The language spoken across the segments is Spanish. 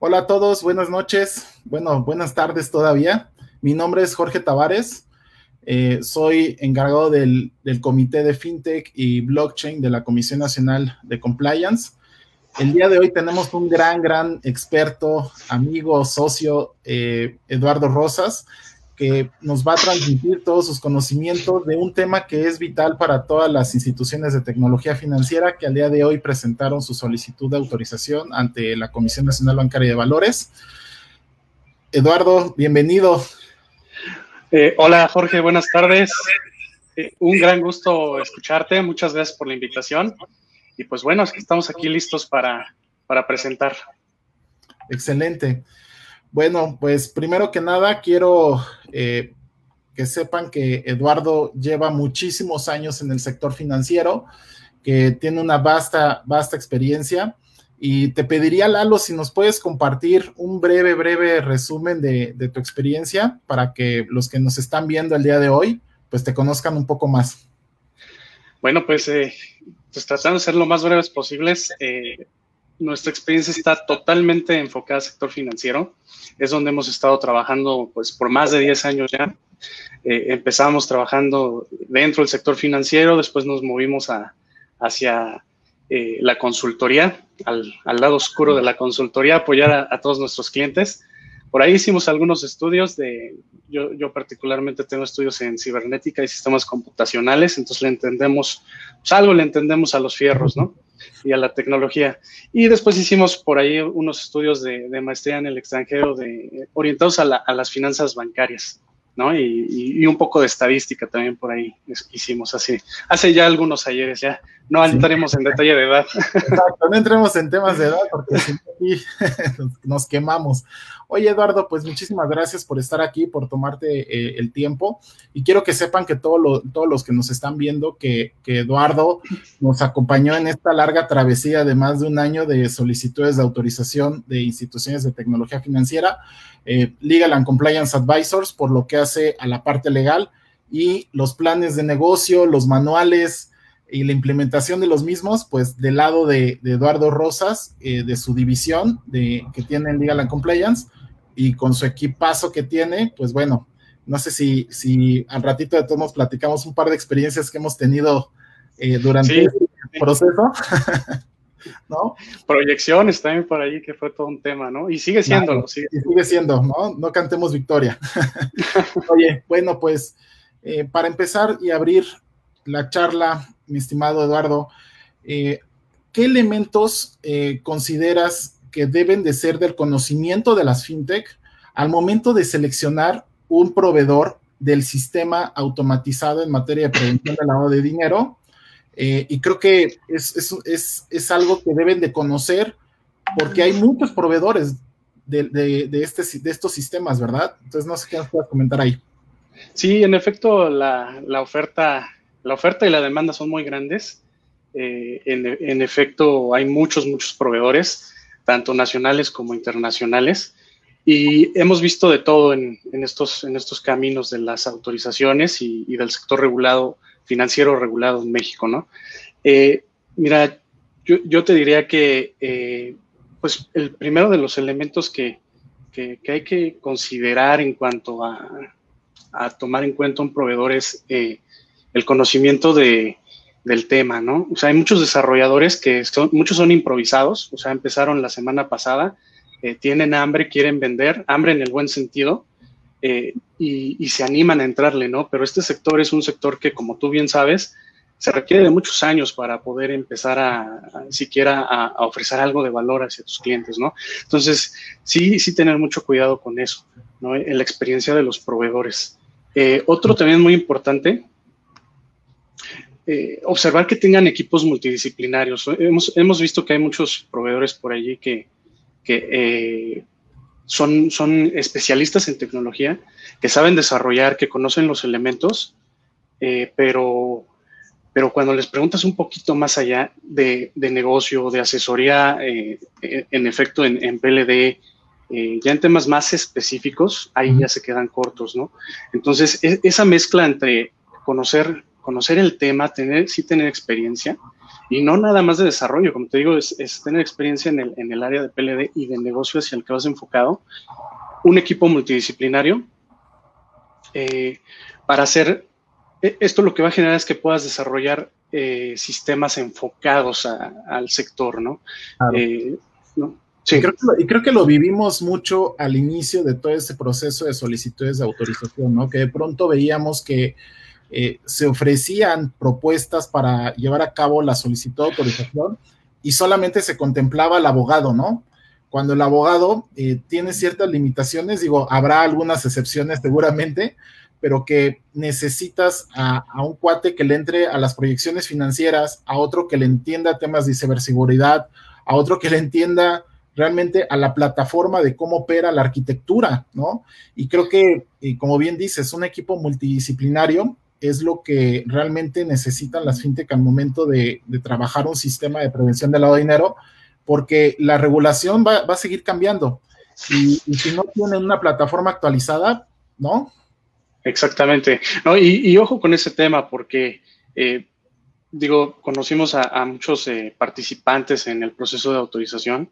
Hola a todos, buenas noches, bueno, buenas tardes todavía. Mi nombre es Jorge Tavares, eh, soy encargado del, Comité de FinTech y Blockchain de la Comisión Nacional de Compliance. El día de hoy tenemos un gran, gran experto, amigo, socio, eh, Eduardo Rosas, que nos va a transmitir todos sus conocimientos de un tema que es vital para todas las instituciones de tecnología financiera que al día de hoy presentaron su solicitud de autorización ante la Comisión Nacional Bancaria de Valores. Eduardo, bienvenido. Eh, hola Jorge, buenas tardes. Eh, un gran gusto escucharte. Muchas gracias por la invitación. Y pues bueno, estamos aquí listos para, para presentar. Excelente. Bueno, pues primero que nada quiero eh, que sepan que Eduardo lleva muchísimos años en el sector financiero, que tiene una vasta, vasta experiencia. Y te pediría, Lalo, si nos puedes compartir un breve, breve resumen de, tu experiencia para que los que nos están viendo el día de hoy, pues te conozcan un poco más. Bueno, pues, eh, pues tratando de ser lo más breves posibles, eh, nuestra experiencia está totalmente enfocada al sector financiero. Es donde hemos estado trabajando pues, por más de 10 años ya. Eh, empezamos trabajando dentro del sector financiero, después nos movimos a, hacia eh, la consultoría, al, lado oscuro de la consultoría, apoyar a, todos nuestros clientes. Por ahí hicimos algunos estudios de, yo, yo, particularmente tengo estudios en cibernética y sistemas computacionales, entonces le entendemos, pues algo le entendemos a los fierros, ¿no? Y a la tecnología. Y después hicimos por ahí unos estudios de, maestría en el extranjero de, orientados a, las finanzas bancarias, ¿no? Y, un poco de estadística también por ahí hicimos hace, hace ya algunos ayeres, ya no entraremos en detalle de edad. Exacto, no entremos en temas de edad porque si nos quemamos. Oye, Eduardo, pues muchísimas gracias por estar aquí, por tomarte eh, el tiempo. Y quiero que sepan que todos los que nos están viendo, que, Eduardo nos acompañó en esta larga travesía de más de un año de solicitudes de autorización de instituciones de tecnología financiera, eh, Legal and Compliance Advisors, por lo que hace a la parte legal y los planes de negocio, los manuales, y la implementación de los mismos, pues del lado de, Eduardo Rosas, eh, de su división de, que tiene en Legal and Compliance, y con su equipazo que tiene, pues bueno, no sé si, si al ratito de todos platicamos un par de experiencias que hemos tenido eh, durante el este proceso. ¿No? Proyecciones también por ahí, que fue todo un tema, ¿no? Y sigue siendo. sigue. sigue siendo, ¿no? No cantemos victoria. Oye, bueno, pues eh, para empezar y abrir la charla mi estimado Eduardo, eh, ¿qué elementos eh, consideras que deben de ser del conocimiento de las fintech al momento de seleccionar un proveedor del sistema automatizado en materia de prevención del lavado de dinero? Eh, y creo que es, algo que deben de conocer porque hay muchos proveedores de, este, de estos sistemas, ¿verdad? Entonces, no sé qué nos puedas comentar ahí. Sí, en efecto, la, la oferta la oferta y la demanda son muy grandes. Eh, en, efecto, hay muchos, muchos proveedores, tanto nacionales como internacionales, y hemos visto de todo en, estos, en estos caminos de las autorizaciones y, del sector regulado, financiero regulado en México, ¿no? Eh, mira, yo, te diría que, eh, pues, el primero de los elementos que, hay que considerar en cuanto a, a, tomar en cuenta un proveedor es el conocimiento de, del tema, ¿no? O sea, hay muchos desarrolladores que son, muchos son improvisados, o sea, empezaron la semana pasada, eh, tienen hambre, quieren vender, hambre en el buen sentido, eh, y, se animan a entrarle, ¿no? Pero este sector es un sector que, como tú bien sabes, se requiere de muchos años para poder empezar a, siquiera a, ofrecer algo de valor hacia tus clientes, ¿no? Entonces, sí, sí tener mucho cuidado con eso, ¿no? En la experiencia de los proveedores. Eh, otro también muy importante eh, observar que tengan equipos multidisciplinarios. Hemos, hemos, visto que hay muchos proveedores por allí que, eh, son, son especialistas en tecnología, que saben desarrollar, que conocen los elementos, eh, pero, pero cuando les preguntas un poquito más allá de, negocio, de asesoría, en efecto, en, en PLD, ya en temas más específicos, ahí ya se quedan cortos, ¿no? Entonces, e, esa mezcla entre conocer conocer el tema, tener, sí tener experiencia Y no nada más de desarrollo, como te digo, es, tener experiencia en el, en el, área de PLD y de negocio hacia el que vas enfocado, un equipo multidisciplinario eh, para hacer, e, esto lo que va a generar es que puedas desarrollar eh, sistemas enfocados al sector, ¿no? Eh, Sí. Y, creo que lo, y creo que lo vivimos mucho al inicio de todo ese proceso de solicitudes de autorización, ¿no? Que de pronto veíamos que eh, se ofrecían propuestas para llevar a cabo la solicitud de autorización y solamente se contemplaba al abogado, ¿no? Cuando el abogado eh, tiene ciertas limitaciones, digo, habrá algunas excepciones seguramente, pero que necesitas a, un cuate que le entre a las proyecciones financieras, a otro que le entienda temas de ciberseguridad, a otro que le entienda realmente a la plataforma de cómo opera la arquitectura, ¿no? Y creo que, como bien dices, un equipo multidisciplinario es lo que realmente necesitan las fintech al momento de, trabajar un sistema de prevención del lado de dinero, porque la regulación va, a seguir cambiando. Y, si no tienen una plataforma actualizada, ¿no? Exactamente. y, ojo con ese tema, porque, eh, digo, conocimos a, muchos eh, participantes en el proceso de autorización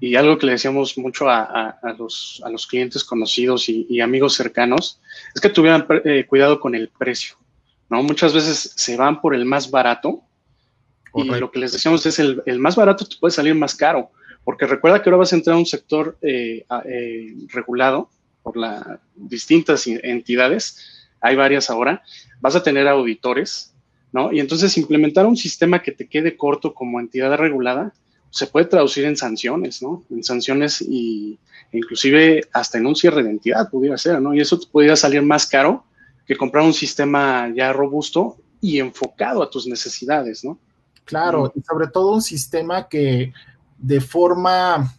y algo que le decíamos mucho a, los, a los, clientes conocidos y, amigos cercanos es que tuvieran eh, cuidado con el precio. ¿No? Muchas veces se van por el más barato y lo que les decíamos es el, el, más barato te puede salir más caro, porque recuerda que ahora vas a entrar a un sector eh, eh, regulado por las distintas entidades, hay varias ahora, vas a tener auditores, ¿no? Y entonces implementar un sistema que te quede corto como entidad regulada se puede traducir en sanciones, ¿no? En sanciones y inclusive hasta en un cierre de entidad pudiera ser, ¿no? Y eso te podría salir más caro que comprar un sistema ya robusto y enfocado a tus necesidades, ¿no? Claro, y sobre todo un sistema que de forma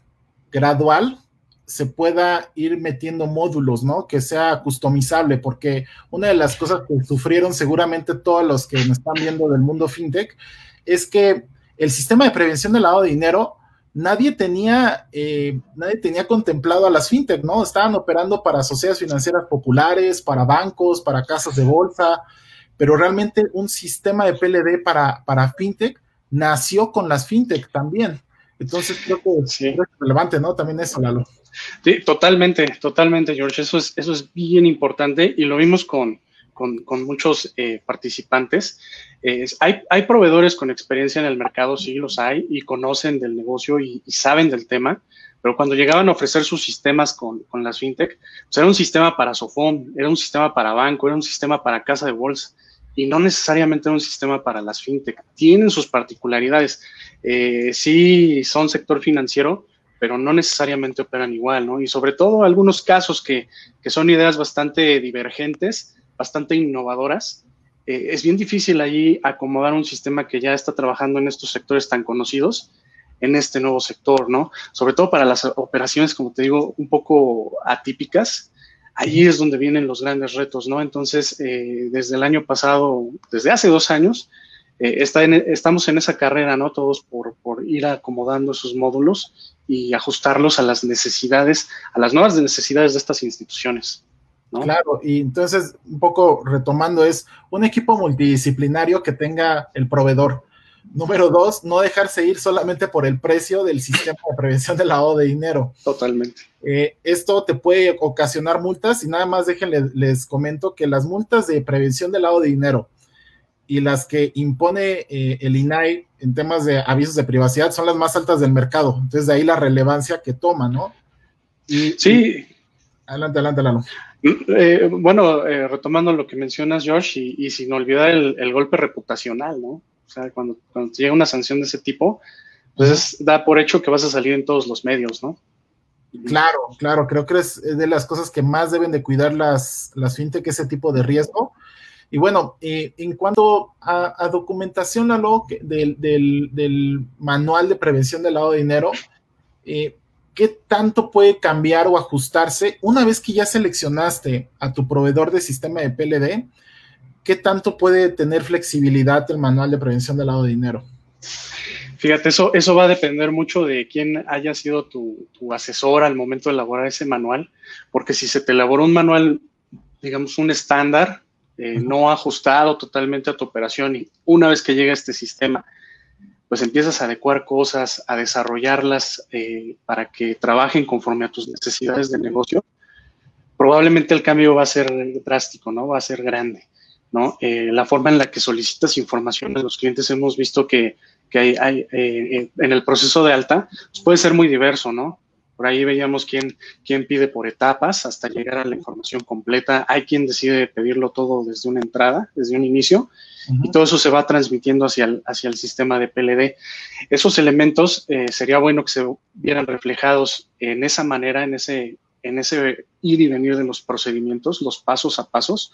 gradual se pueda ir metiendo módulos, ¿no? Que sea customizable, porque una de las cosas que sufrieron seguramente todos los que me están viendo del mundo fintech es que el sistema de prevención del lavado de dinero nadie tenía, eh, nadie tenía contemplado a las fintech, ¿no? Estaban operando para sociedades financieras populares, para bancos, para casas de bolsa, pero realmente un sistema de PLD para, para fintech nació con las fintech también. Entonces creo que, es relevante, ¿no? También eso, Lalo. Sí, totalmente, totalmente, George. Eso es, eso es bien importante y lo vimos con, con, muchos eh, participantes. hay, proveedores con experiencia en el mercado, sí los hay, y conocen del negocio y, saben del tema, pero cuando llegaban a ofrecer sus sistemas con, con las fintech, pues era un sistema para Sofón, era un sistema para banco, era un sistema para casa de bolsa, y no necesariamente un sistema para las fintech. Tienen sus particularidades. Eh, sí son sector financiero, pero no necesariamente operan igual, ¿no? Y sobre todo algunos casos que, que son ideas bastante divergentes, bastante innovadoras. Eh, es bien difícil allí acomodar un sistema que ya está trabajando en estos sectores tan conocidos en este nuevo sector, ¿no? Sobre todo para las operaciones, como te digo, un poco atípicas. Allí es donde vienen los grandes retos, ¿no? Entonces, eh, desde el año pasado, desde hace dos años, eh, está estamos en esa carrera, ¿no? Todos por, por ir acomodando esos módulos y ajustarlos a las necesidades, a las nuevas necesidades de estas instituciones. Claro, y entonces, un poco retomando, es un equipo multidisciplinario que tenga el proveedor. Número dos, no dejarse ir solamente por el precio del sistema de prevención del lavado de dinero. Totalmente. Eh, esto te puede ocasionar multas y nada más déjenles les comento que las multas de prevención del lavado de dinero y las que impone eh, el INAI en temas de avisos de privacidad son las más altas del mercado. Entonces, de ahí la relevancia que toma, ¿no? Y, sí. adelante, adelante, Lalo. Eh, bueno, eh, retomando lo que mencionas, Josh, y, sin olvidar el, golpe reputacional, ¿no? O sea, cuando, cuando llega una sanción de ese tipo, pues da por hecho que vas a salir en todos los medios, ¿no? Claro, claro, creo que es de las cosas que más deben de cuidar las, las fintech, ese tipo de riesgo. Y bueno, eh, en cuanto a, documentación, Lalo, del, del, del, manual de prevención del lavado de dinero, eh, ¿qué tanto puede cambiar o ajustarse una vez que ya seleccionaste a tu proveedor de sistema de PLD? ¿Qué tanto puede tener flexibilidad el manual de prevención del lado de dinero? Fíjate, eso, eso va a depender mucho de quién haya sido tu, asesor al momento de elaborar ese manual, porque si se te elaboró un manual, digamos, un estándar, eh, no ajustado totalmente a tu operación y una vez que llega este sistema, pues empiezas a adecuar cosas, a desarrollarlas eh, para que trabajen conforme a tus necesidades de negocio, probablemente el cambio va a ser drástico, ¿no? Va a ser grande, ¿no? Eh, la forma en la que solicitas información de los clientes hemos visto que, hay, eh, en el proceso de alta pues puede ser muy diverso, ¿no? Por ahí veíamos quién, quién pide por etapas hasta llegar a la información completa. Hay quien decide pedirlo todo desde una entrada, desde un inicio, y todo eso se va transmitiendo hacia el, hacia el sistema de PLD. Esos elementos eh, sería bueno que se vieran reflejados en esa manera, en ese, en ese ir y venir de los procedimientos, los pasos a pasos,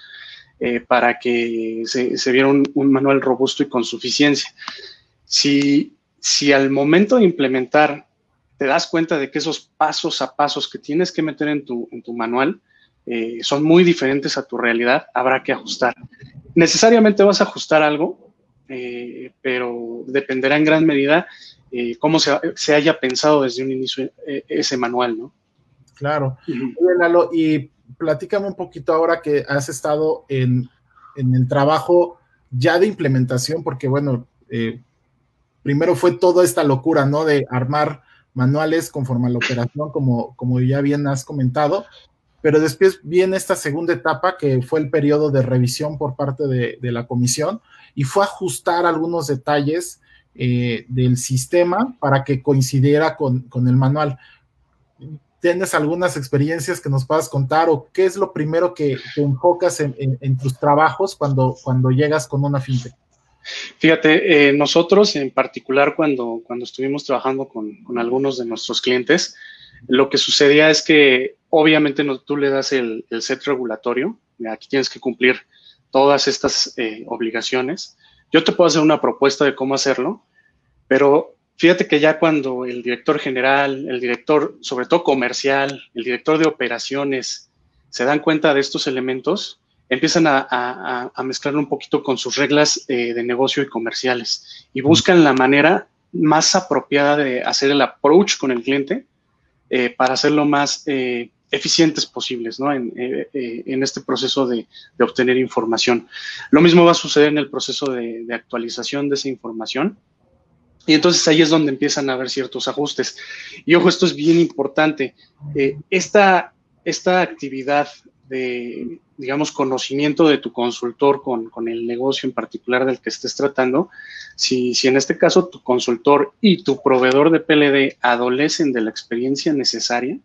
eh, para que se, se viera un, un, manual robusto y con suficiencia. Si, si al momento de implementar te das cuenta de que esos pasos a pasos que tienes que meter en tu, en tu manual eh, son muy diferentes a tu realidad, habrá que ajustar. Necesariamente vas a ajustar algo, eh, pero dependerá en gran medida eh, cómo se, se, haya pensado desde un inicio ese manual, ¿no? Claro. Lalo, y platícame un poquito ahora que has estado en, en el trabajo ya de implementación, porque bueno, primero fue toda esta locura, ¿no? De armar manuales conforme a la operación, como, como ya bien has comentado, pero después viene esta segunda etapa que fue el periodo de revisión por parte de, la comisión y fue ajustar algunos detalles eh, del sistema para que coincidiera con, el manual. ¿Tienes algunas experiencias que nos puedas contar o qué es lo primero que te enfocas en, en, tus trabajos cuando, cuando llegas con una fintech? Fíjate, eh, nosotros en particular cuando, cuando estuvimos trabajando con, con, algunos de nuestros clientes, lo que sucedía es que obviamente no, tú le das el, set regulatorio, aquí tienes que cumplir todas estas eh, obligaciones. Yo te puedo hacer una propuesta de cómo hacerlo, pero fíjate que ya cuando el director general, el director, sobre todo comercial, el director de operaciones, se dan cuenta de estos elementos, empiezan a, mezclarlo un poquito con sus reglas eh, de negocio y comerciales y buscan la manera más apropiada de hacer el approach con el cliente eh, para hacerlo más eh, eficientes posibles ¿no? en, este proceso de, obtener información. Lo mismo va a suceder en el proceso de, de actualización de esa información. Y entonces ahí es donde empiezan a haber ciertos ajustes. Y ojo, esto es bien importante. esta, esta actividad de, digamos, conocimiento de tu consultor con, con, el negocio en particular del que estés tratando, si, si en este caso tu consultor y tu proveedor de PLD adolecen de la experiencia necesaria,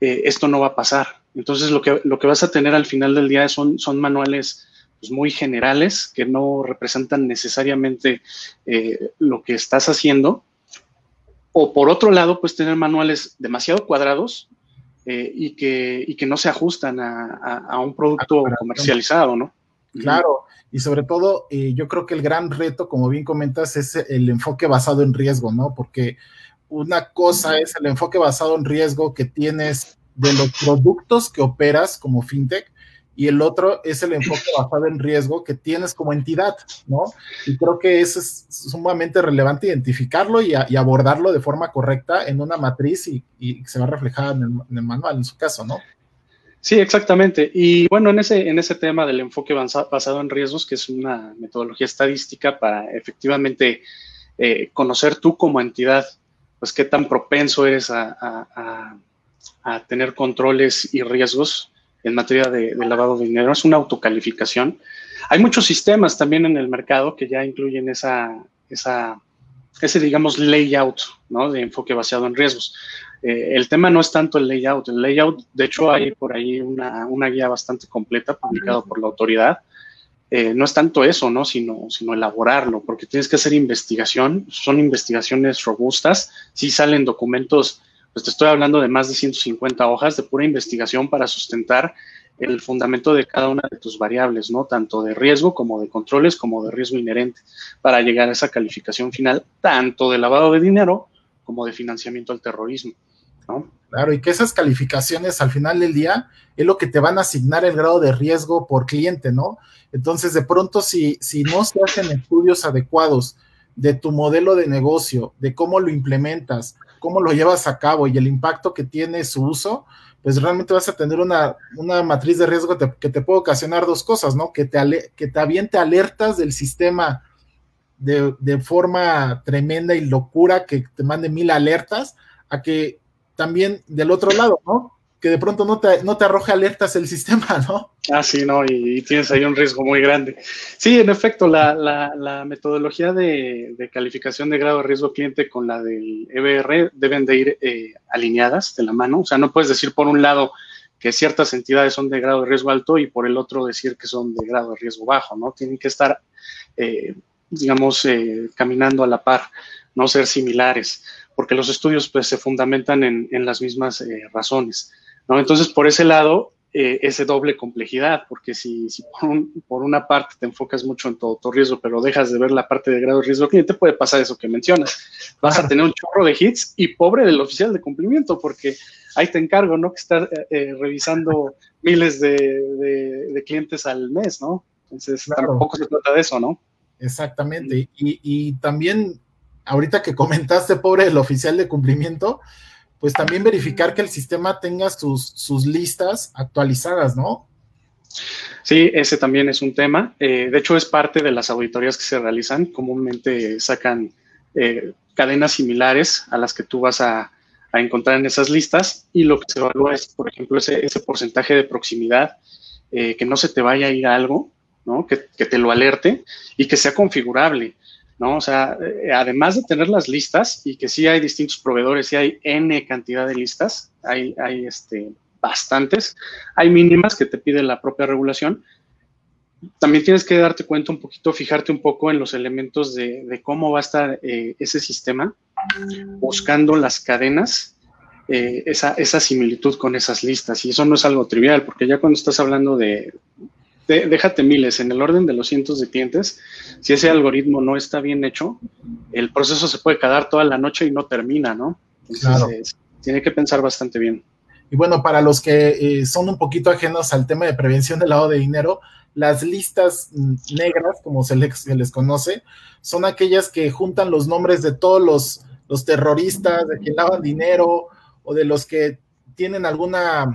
eh, esto no va a pasar. Entonces lo que, lo que vas a tener al final del día son, son manuales pues, muy generales que no representan necesariamente eh, lo que estás haciendo. O por otro lado, pues tener manuales demasiado cuadrados eh, y, que, y que no se ajustan a, un producto comercializado, ¿no? Claro, y sobre todo eh, yo creo que el gran reto, como bien comentas, es el enfoque basado en riesgo, ¿no? Porque una cosa es el enfoque basado en riesgo que tienes de los productos que operas como fintech y el otro es el enfoque basado en riesgo que tienes como entidad, ¿no? Y creo que eso es sumamente relevante identificarlo y, abordarlo de forma correcta en una matriz y, se va reflejada en el, manual, en su caso, ¿no? Sí, exactamente. Y bueno, en ese, en ese tema del enfoque basado en riesgos, que es una metodología estadística para efectivamente eh, conocer tú como entidad, pues qué tan propenso eres a tener controles y riesgos en materia de, lavado de dinero, es una autocalificación. Hay muchos sistemas también en el mercado que ya incluyen ese, digamos, layout ¿no? de enfoque basado en riesgos. Eh, el tema no es tanto el layout, el layout, de hecho hay por ahí una, guía bastante completa publicada por la autoridad. Eh, no es tanto eso, ¿no? Sino, sino elaborarlo, porque tienes que hacer investigación, son investigaciones robustas, sí salen documentos pues te estoy hablando de más de 150 hojas de pura investigación para sustentar el fundamento de cada una de tus variables, ¿no? Tanto de riesgo como de controles como de riesgo inherente, para llegar a esa calificación final, tanto de lavado de dinero como de financiamiento al terrorismo, ¿no? Claro, y que esas calificaciones al final del día es lo que te van a asignar el grado de riesgo por cliente, ¿no? Entonces, de pronto, si, si no se hacen estudios adecuados de tu modelo de negocio, de cómo lo implementas, cómo lo llevas a cabo y el impacto que tiene su uso, pues realmente vas a tener una, matriz de riesgo que te, puede ocasionar dos cosas, ¿no? Que te, que te alertas del sistema de, forma tremenda y locura que te mande mil alertas, a que también del otro lado, ¿no? Que de pronto no te, no te arroje alertas el sistema, ¿no? Ah, sí, no, y, tienes ahí un riesgo muy grande. Sí, en efecto, la, metodología de, calificación de grado de riesgo cliente con la del EBR deben de ir eh, alineadas de la mano. O sea, no puedes decir por un lado que ciertas entidades son de grado de riesgo alto y por el otro decir que son de grado de riesgo bajo, ¿no? Tienen que estar eh, digamos, eh, caminando a la par, no ser similares, porque los estudios pues, se fundamentan en, las mismas eh, razones. ¿No? Entonces, por ese lado, eh, ese doble complejidad, porque si, por, una parte te enfocas mucho en todo tu riesgo, pero dejas de ver la parte de grado de riesgo cliente, puede pasar eso que mencionas. Vas a tener un chorro de hits y pobre del oficial de cumplimiento, porque ahí te encargo, ¿no? Que estar revisando miles de, clientes al mes, ¿no? Entonces, tampoco se trata de eso, ¿no? Exactamente. Y, también, ahorita que comentaste, pobre el oficial de cumplimiento, pues también verificar que el sistema tenga sus, sus listas actualizadas, ¿no? Sí, ese también es un tema. Eh, de hecho, es parte de las auditorías que se realizan. Comúnmente sacan eh, cadenas similares a las que tú vas a, encontrar en esas listas y lo que se evalúa es, por ejemplo, ese, ese porcentaje de proximidad, eh, que no se te vaya a ir algo ¿no? Que, te lo alerte y que sea configurable, ¿no? O sea, eh, además de tener las listas y que sí hay distintos proveedores, sí hay N cantidad de listas, hay, hay este, bastantes, hay mínimas que te pide la propia regulación. También tienes que darte cuenta un poquito, fijarte un poco en los elementos de, cómo va a estar eh, ese sistema, buscando las cadenas eh, esa, esa, similitud con esas listas. Y eso no es algo trivial, porque ya cuando estás hablando de, déjate miles, en el orden de los cientos de clientes, si ese algoritmo no está bien hecho, el proceso se puede quedar toda la noche y no termina, ¿no? Entonces, tiene que pensar bastante bien. Y bueno, para los que eh, son un poquito ajenos al tema de prevención del lavado de dinero, las listas negras, como se les, se les conoce, son aquellas que juntan los nombres de todos los, los terroristas, de quien lavan dinero o de los que tienen alguna,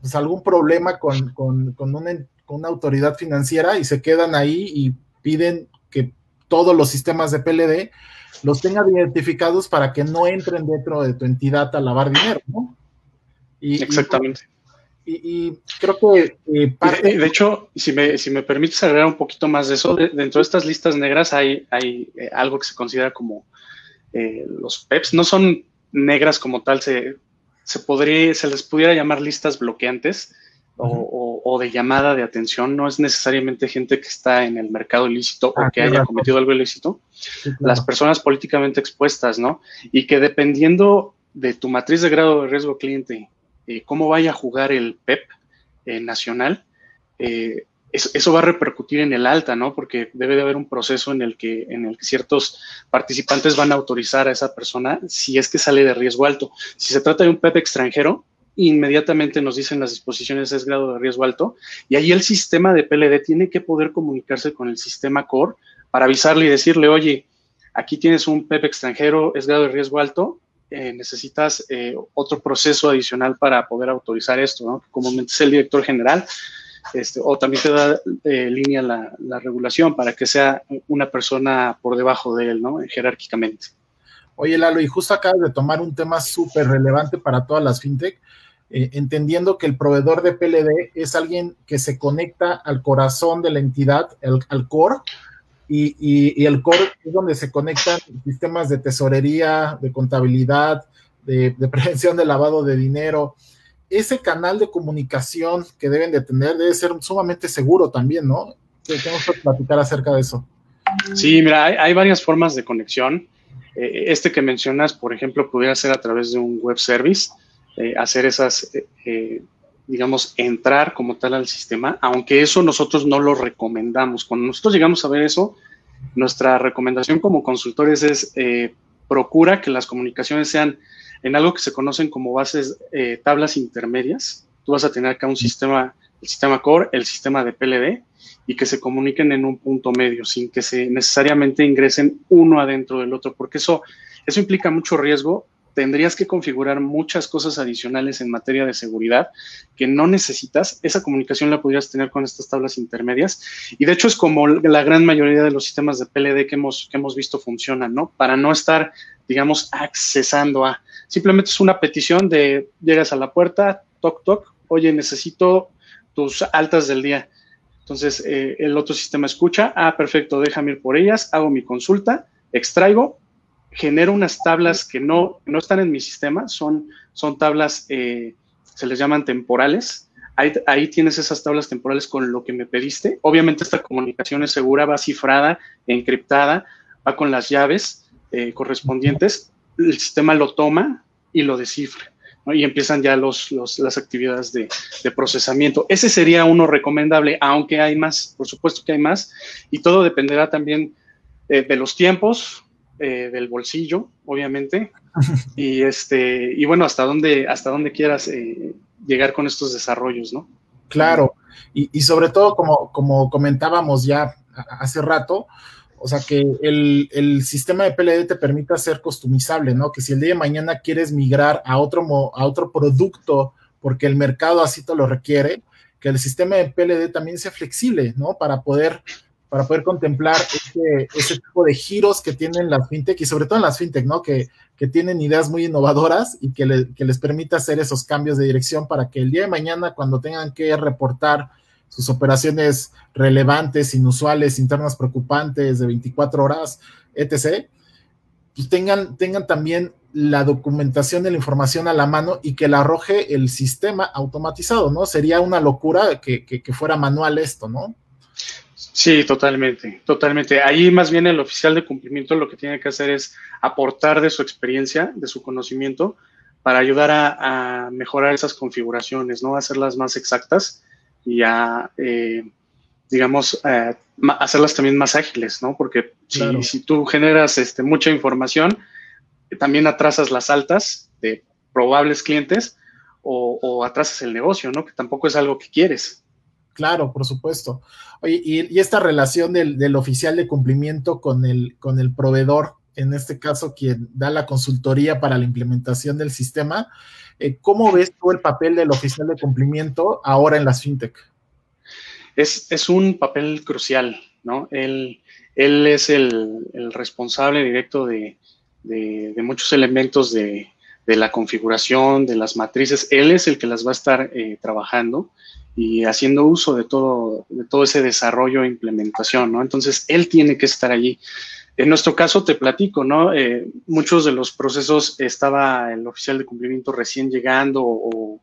pues algún problema con, con, con, un, una autoridad financiera y se quedan ahí y piden que todos los sistemas de PLD los tengan identificados para que no entren dentro de tu entidad a lavar dinero, ¿no? Exactamente. Y, creo que eh, parte... de, hecho, si me, si me permites agregar un poquito más de eso, dentro de estas listas negras hay, hay eh, algo que se considera como eh, los PEPs. No son negras como tal, se, se, podría, se les pudiera llamar listas bloqueantes, o, de llamada de atención, no es necesariamente gente que está en el mercado ilícito o ah, que haya cometido algo ilícito, las personas políticamente expuestas, ¿no? Y que dependiendo de tu matriz de grado de riesgo cliente, eh, cómo vaya a jugar el PEP eh, nacional, eh, eso, va a repercutir en el alta, ¿no? Porque debe de haber un proceso en el, que, en el que ciertos participantes van a autorizar a esa persona si es que sale de riesgo alto. Si se trata de un PEP extranjero, inmediatamente nos dicen las disposiciones es grado de riesgo alto y ahí el sistema de PLD tiene que poder comunicarse con el sistema core para avisarle y decirle, oye, aquí tienes un PEP extranjero, es grado de riesgo alto, eh, necesitas eh, otro proceso adicional para poder autorizar esto, ¿no? Comúnmente es el director general, este, o también te da eh, línea la, regulación para que sea una persona por debajo de él, ¿no? Jerárquicamente. Oye, Lalo, y justo acabas de tomar un tema súper relevante para todas las fintech, eh, entendiendo que el proveedor de PLD es alguien que se conecta al corazón de la entidad, al core, y, el core es donde se conectan sistemas de tesorería, de contabilidad, de, prevención de lavado de dinero. Ese canal de comunicación que deben de tener debe ser sumamente seguro también, ¿no? Tenemos que platicar acerca de eso. Sí, mira, hay, varias formas de conexión. Eh, este que mencionas, por ejemplo, pudiera ser a través de un web service eh, hacer esas, eh, eh, digamos, entrar como tal al sistema, aunque eso nosotros no lo recomendamos. Cuando nosotros llegamos a ver eso, nuestra recomendación como consultores es procura que las comunicaciones sean en algo que se conocen como bases, tablas intermedias. Tú vas a tener acá un sistema, el sistema core, el sistema de PLD, y que se comuniquen en un punto medio, sin que se necesariamente ingresen uno adentro del otro, porque eso, eso implica mucho riesgo tendrías que configurar muchas cosas adicionales en materia de seguridad que no necesitas. Esa comunicación la podrías tener con estas tablas intermedias. Y de hecho es como la gran mayoría de los sistemas de PLD que hemos, que hemos visto funcionan, ¿no? Para no estar, digamos, accesando a. Simplemente es una petición de llegas a la puerta, toc, toc, oye, necesito tus altas del día. Entonces, eh, el otro sistema escucha, ah, perfecto, déjame ir por ellas, hago mi consulta, extraigo, genero unas tablas que no, no están en mi sistema, son, son tablas, eh, se les llaman temporales. Ahí, ahí, tienes esas tablas temporales con lo que me pediste. Obviamente esta comunicación es segura, va cifrada, encriptada, va con las llaves eh, correspondientes. El sistema lo toma y lo descifra. Y empiezan ya los, las actividades de, de, procesamiento. Ese sería uno recomendable, aunque hay más, por supuesto que hay más, y todo dependerá también eh, de los tiempos, eh, del bolsillo, obviamente, y este, y bueno, hasta dónde, hasta dónde quieras eh, llegar con estos desarrollos, ¿no? Claro, y, y, sobre todo, como, como comentábamos ya hace rato, o sea, que el, el, sistema de PLD te permita ser customizable, ¿no? Que si el día de mañana quieres migrar a otro, a otro producto porque el mercado así te lo requiere, que el sistema de PLD también sea flexible, ¿no? Para poder para poder contemplar ese, ese, tipo de giros que tienen las fintech y sobre todo en las fintech, ¿no? Que, que tienen ideas muy innovadoras y que, que, les permite hacer esos cambios de dirección para que el día de mañana, cuando tengan que reportar sus operaciones relevantes, inusuales, internas preocupantes de 24 horas, etc., pues tengan, tengan también la documentación de la información a la mano y que la arroje el sistema automatizado, ¿no? Sería una locura que, que, que fuera manual esto, ¿no? Sí, totalmente, totalmente. Ahí más bien el oficial de cumplimiento lo que tiene que hacer es aportar de su experiencia, de su conocimiento, para ayudar a, a mejorar esas configuraciones, ¿no? Hacerlas más exactas y a, eh, digamos, eh, hacerlas también más ágiles, ¿no? Porque si, si tú generas este, mucha información, también atrasas las altas de probables clientes o, o atrasas el negocio, ¿no? Que tampoco es algo que quieres. Claro, por supuesto. Oye, y, y esta relación del, del, oficial de cumplimiento con el, con el proveedor, en este caso quien da la consultoría para la implementación del sistema, eh, ¿cómo ves tú el papel del oficial de cumplimiento ahora en las fintech? Es, es un papel crucial, ¿no? Él, él es el, responsable directo de, de, de muchos elementos de, de, la configuración, de las matrices. Él es el que las va a estar eh, trabajando y haciendo uso de todo, de todo ese desarrollo e implementación, ¿no? Entonces, él tiene que estar allí. En nuestro caso, te platico, ¿no? Eh, muchos de los procesos estaba el oficial de cumplimiento recién llegando o,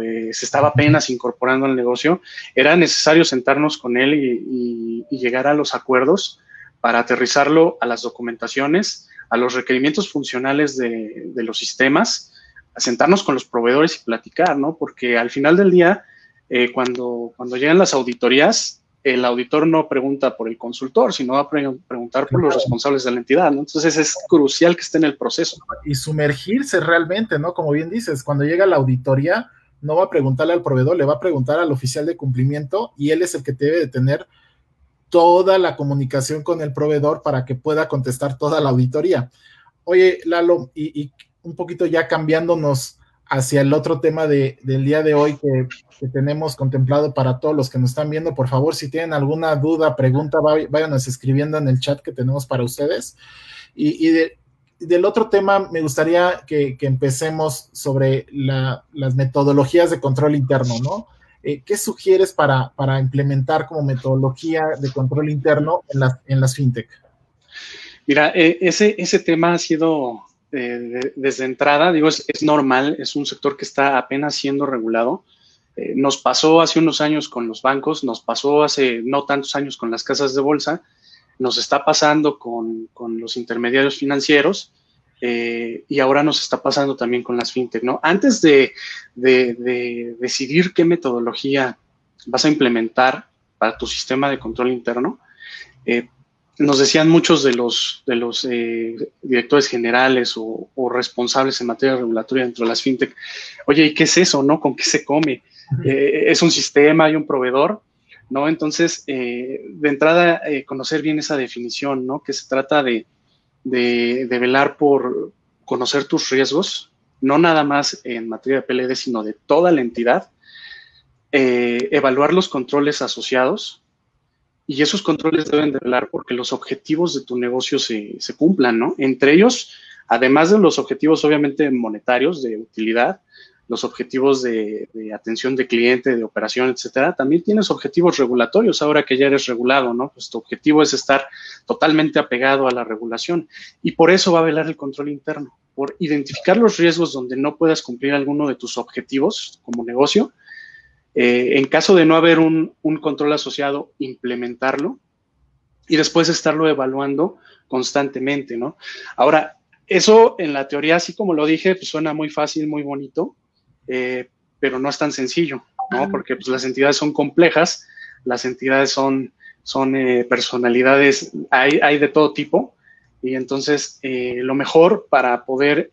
eh, se estaba apenas incorporando al negocio. Era necesario sentarnos con él y, llegar a los acuerdos para aterrizarlo a las documentaciones, a los requerimientos funcionales de, los sistemas, sentarnos con los proveedores y platicar, ¿no? Porque al final del día, eh, cuando, cuando llegan las auditorías, el auditor no pregunta por el consultor, sino va a pre preguntar por los responsables de la entidad, ¿no? Entonces es crucial que esté en el proceso. Y sumergirse realmente, ¿no? Como bien dices, cuando llega la auditoría, no va a preguntarle al proveedor, le va a preguntar al oficial de cumplimiento y él es el que debe de tener toda la comunicación con el proveedor para que pueda contestar toda la auditoría. Oye, Lalo, y, y un poquito ya cambiándonos hacia el otro tema de, del día de hoy que, que, tenemos contemplado para todos los que nos están viendo. Por favor, si tienen alguna duda, pregunta, váyanos escribiendo en el chat que tenemos para ustedes. Y, y de, del otro tema, me gustaría que, que empecemos sobre la, las metodologías de control interno, ¿no? Eh, ¿Qué sugieres para, para, implementar como metodología de control interno en, la, en las fintech? Mira, eh, ese, ese tema ha sido eh, desde entrada, digo, es, normal, es un sector que está apenas siendo regulado. Eh, nos pasó hace unos años con los bancos, nos pasó hace no tantos años con las casas de bolsa, nos está pasando con, con los intermediarios financieros eh, y ahora nos está pasando también con las fintech, ¿no? Antes de, de, de decidir qué metodología vas a implementar para tu sistema de control interno, eh, nos decían muchos de los, de los eh, directores generales o, o, responsables en materia regulatoria dentro de las fintech, oye, ¿y qué es eso, no? ¿Con qué se come? Eh, ¿Es un sistema, hay un proveedor? ¿No? Entonces, eh, de entrada, eh, conocer bien esa definición, ¿no? Que se trata de, de, de velar por, conocer tus riesgos, no nada más en materia de PLD, sino de toda la entidad, evaluar los controles asociados y esos controles deben de velar porque los objetivos de tu negocio se, se cumplan, ¿no? Entre ellos, además de los objetivos obviamente monetarios de utilidad, los objetivos de, atención de cliente, de operación, etcétera, también tienes objetivos regulatorios ahora que ya eres regulado, ¿no? Pues tu objetivo es estar totalmente apegado a la regulación y por eso va a velar el control interno, por identificar los riesgos donde no puedas cumplir alguno de tus objetivos como negocio. Eh, en caso de no haber un, un control asociado, implementarlo y después estarlo evaluando constantemente, ¿no? Ahora, eso en la teoría, así como lo dije, pues suena muy fácil, muy bonito, eh, pero no es tan sencillo, ¿no? Porque pues, las entidades son complejas, las entidades son, son eh, personalidades, hay, hay, de todo tipo, y entonces lo mejor para poder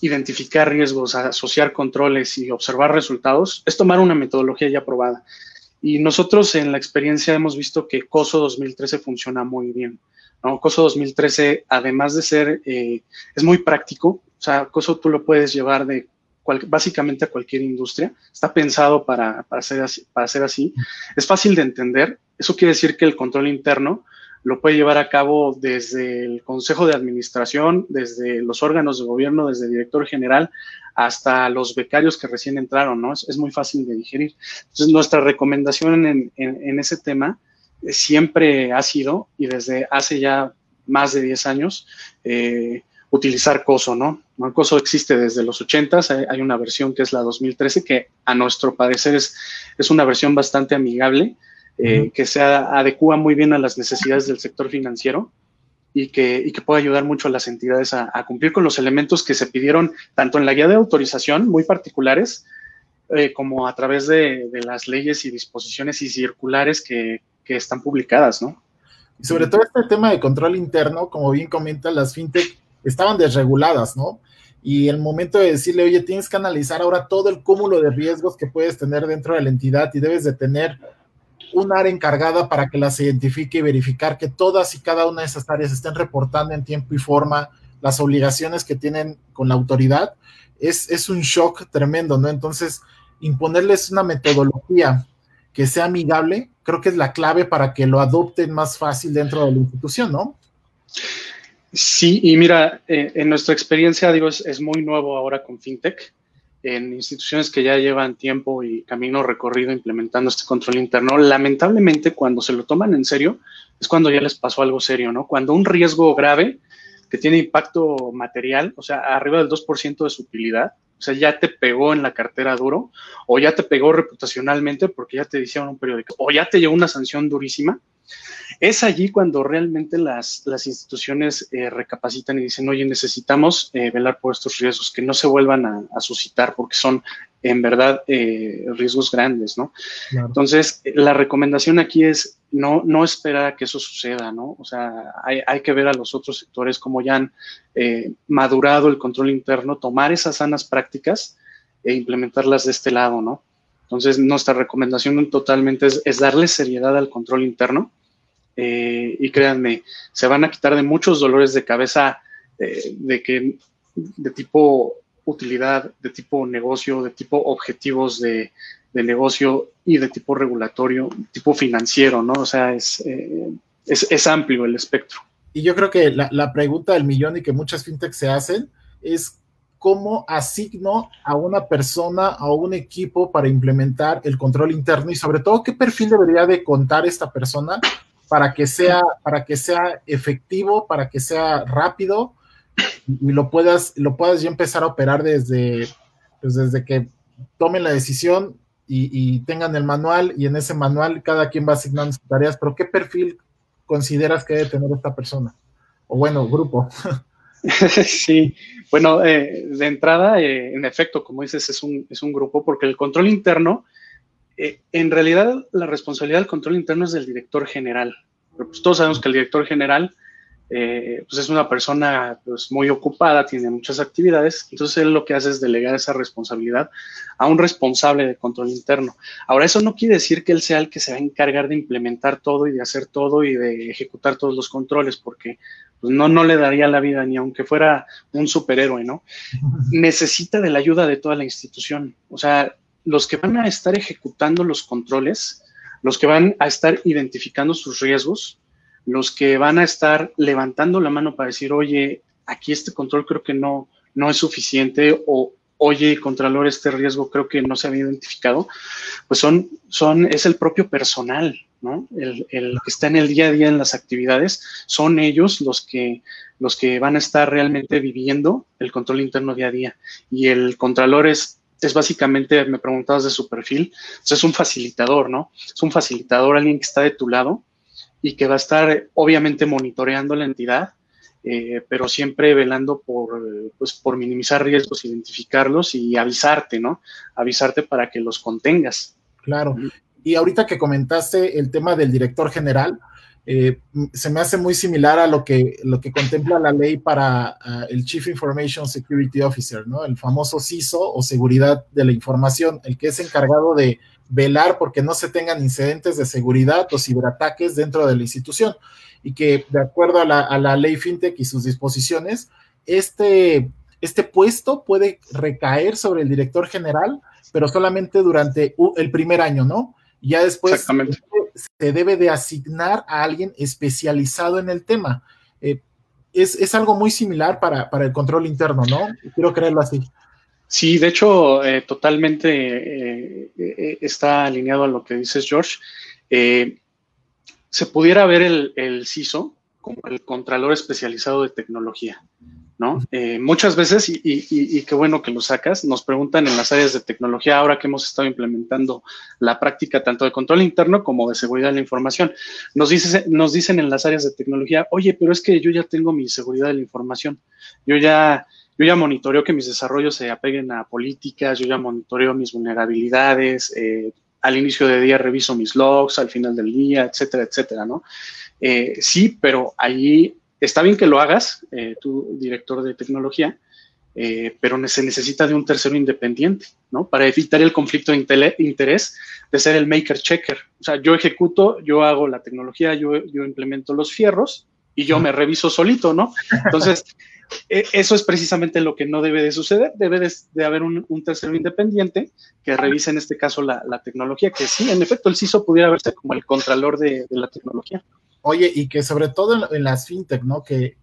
identificar riesgos, asociar controles y observar resultados es tomar una metodología ya probada. Y nosotros en la experiencia hemos visto que COSO 2013 funciona muy bien. COSO 2013, además de ser, es muy práctico, o sea, COSO tú lo puedes llevar de básicamente a cualquier industria. Está pensado para, para, para ser así. Es fácil de entender. Eso quiere decir que el control interno lo puede llevar a cabo desde el Consejo de Administración, desde los órganos de gobierno, desde el director general, hasta los becarios que recién entraron, ¿no? Es, muy fácil de digerir. Entonces, nuestra recomendación en, en, ese tema siempre ha sido, y desde hace ya más de 10 años, eh, utilizar COSO, ¿no? El COSO existe desde los 80, hay una versión que es la 2013 que a nuestro parecer es, es una versión bastante amigable, eh, que se adecua muy bien a las necesidades del sector financiero y que, y que puede ayudar mucho a las entidades a, cumplir con los elementos que se pidieron tanto en la guía de autorización, muy particulares, eh, como a través de, de, las leyes y disposiciones y circulares que, que están publicadas, ¿no? Y sobre todo este tema de control interno, como bien comenta, las fintech estaban desreguladas, ¿no? Y el momento de decirle, oye, tienes que analizar ahora todo el cúmulo de riesgos que puedes tener dentro de la entidad y debes de tener un área encargada para que las identifique y verificar que todas y cada una de esas áreas estén reportando en tiempo y forma las obligaciones que tienen con la autoridad, es, es un shock tremendo, ¿no? Entonces, imponerles una metodología que sea amigable, creo que es la clave para que lo adopten más fácil dentro de la institución, ¿no? Sí, y mira, eh, en nuestra experiencia, digo, es, muy nuevo ahora con FinTech, en instituciones que ya llevan tiempo y camino recorrido implementando este control interno. Lamentablemente, cuando se lo toman en serio, es cuando ya les pasó algo serio, ¿no? Cuando un riesgo grave que tiene impacto material, o sea, arriba del 2% de su utilidad, o sea, ya te pegó en la cartera duro, o ya te pegó reputacionalmente porque ya te hicieron un periódico, o ya te llegó una sanción durísima, es allí cuando realmente las, las instituciones eh, recapacitan y dicen, oye, necesitamos eh, velar por estos riesgos, que no se vuelvan a, suscitar porque son en verdad eh, riesgos grandes, ¿no? Entonces, la recomendación aquí es no, no esperar a que eso suceda, ¿no? O sea, hay, hay que ver a los otros sectores como ya han madurado el control interno, tomar esas sanas prácticas e implementarlas de este lado, ¿no? Entonces, nuestra recomendación totalmente es, es darle seriedad al control interno eh, y créanme, se van a quitar de muchos dolores de cabeza eh, de que de tipo utilidad, de tipo negocio, de tipo objetivos de, negocio y de tipo regulatorio, tipo financiero, ¿no? O sea, es, eh, es, amplio el espectro. Y yo creo que la, la, pregunta del millón y que muchas fintechs se hacen es cómo asigno a una persona, a un equipo para implementar el control interno y sobre todo qué perfil debería de contar esta persona para que sea, para que sea efectivo, para que sea rápido y lo puedas, lo puedas ya empezar a operar desde, pues desde que tomen la decisión y, tengan el manual y en ese manual cada quien va asignando sus tareas, pero ¿qué perfil consideras que debe tener esta persona? O bueno, grupo. Sí, bueno, eh, de entrada, eh, en efecto, como dices, es un, es un grupo porque el control interno eh, en realidad, la responsabilidad del control interno es del director general. Pero pues todos sabemos que el director general eh, pues es una persona pues, muy ocupada, tiene muchas actividades, entonces él lo que hace es delegar esa responsabilidad a un responsable de control interno. Ahora, eso no quiere decir que él sea el que se va a encargar de implementar todo y de hacer todo y de ejecutar todos los controles, porque pues, no, no le daría la vida ni aunque fuera un superhéroe, ¿no? Necesita de la ayuda de toda la institución. O sea, los que van a estar ejecutando los controles, los que van a estar identificando sus riesgos, los que van a estar levantando la mano para decir, oye, aquí este control creo que no, no es suficiente o oye, Contralor, este riesgo creo que no se había identificado, pues son, son, es el propio personal, ¿no? El, el, que está en el día a día en las actividades, son ellos los que, los que van a estar realmente viviendo el control interno día a día. Y el Contralor es, es básicamente, me preguntabas de su perfil, pues es un facilitador, ¿no? Es un facilitador, alguien que está de tu lado, y que va a estar obviamente monitoreando la entidad, eh, pero siempre velando por, pues, por minimizar riesgos, identificarlos y avisarte, ¿no? Avisarte para que los contengas. Claro. Y ahorita que comentaste el tema del director general, eh, se me hace muy similar a lo que, lo que contempla la ley para uh, el Chief Information Security Officer, ¿no? El famoso CISO o seguridad de la información, el que es encargado de velar porque no se tengan incidentes de seguridad o ciberataques dentro de la institución y que de acuerdo a la, a la ley FinTech y sus disposiciones, este, este puesto puede recaer sobre el director general, pero solamente durante el primer año, ¿no? Ya después se debe de asignar a alguien especializado en el tema. Eh, es, es, algo muy similar para, para, el control interno, ¿no? Quiero creerlo así. Sí, de hecho, eh, totalmente eh, está alineado a lo que dices, George. Se pudiera ver el, el, CISO como el Contralor Especializado de Tecnología, ¿no? Eh, muchas veces, y, y, y, qué bueno que lo sacas, nos preguntan en las áreas de tecnología, ahora que hemos estado implementando la práctica tanto de control interno como de seguridad de la información, nos, dice, nos dicen en las áreas de tecnología, oye, pero es que yo ya tengo mi seguridad de la información, yo ya yo ya monitoreo que mis desarrollos se apeguen a políticas, yo ya monitoreo mis vulnerabilidades, eh, al inicio del día reviso mis logs, al final del día, etcétera, etcétera, ¿no? Eh, sí, pero allí está bien que lo hagas, eh, tú, director de tecnología, eh, pero se necesita de un tercero independiente, ¿no? Para evitar el conflicto de interés de ser el maker checker. O sea, yo ejecuto, yo hago la tecnología, yo, yo implemento los fierros y yo me reviso solito, ¿no? Entonces, e, eso es precisamente lo que no debe de suceder. Debe de, de haber un, un, tercero independiente que revise en este caso la, la, tecnología, que sí, en efecto, el CISO pudiera verse como el contralor de, de la tecnología. Oye, y que sobre todo en, las fintech, ¿no? Que,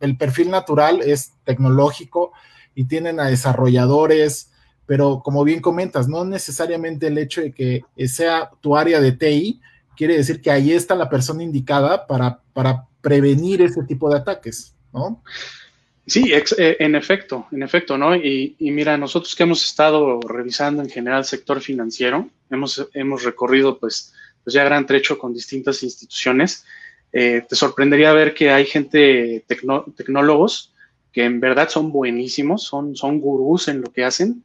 el perfil natural es tecnológico y tienen a desarrolladores, pero como bien comentas, no necesariamente el hecho de que sea tu área de TI quiere decir que ahí está la persona indicada para, para prevenir ese tipo de ataques. ¿no? Sí, eh, en efecto, en efecto, ¿no? Y, y, mira, nosotros que hemos estado revisando en general el sector financiero, hemos, hemos recorrido pues, pues ya gran trecho con distintas instituciones. Eh, te sorprendería ver que hay gente, tecnólogos, que en verdad son buenísimos, son, gurús en lo que hacen,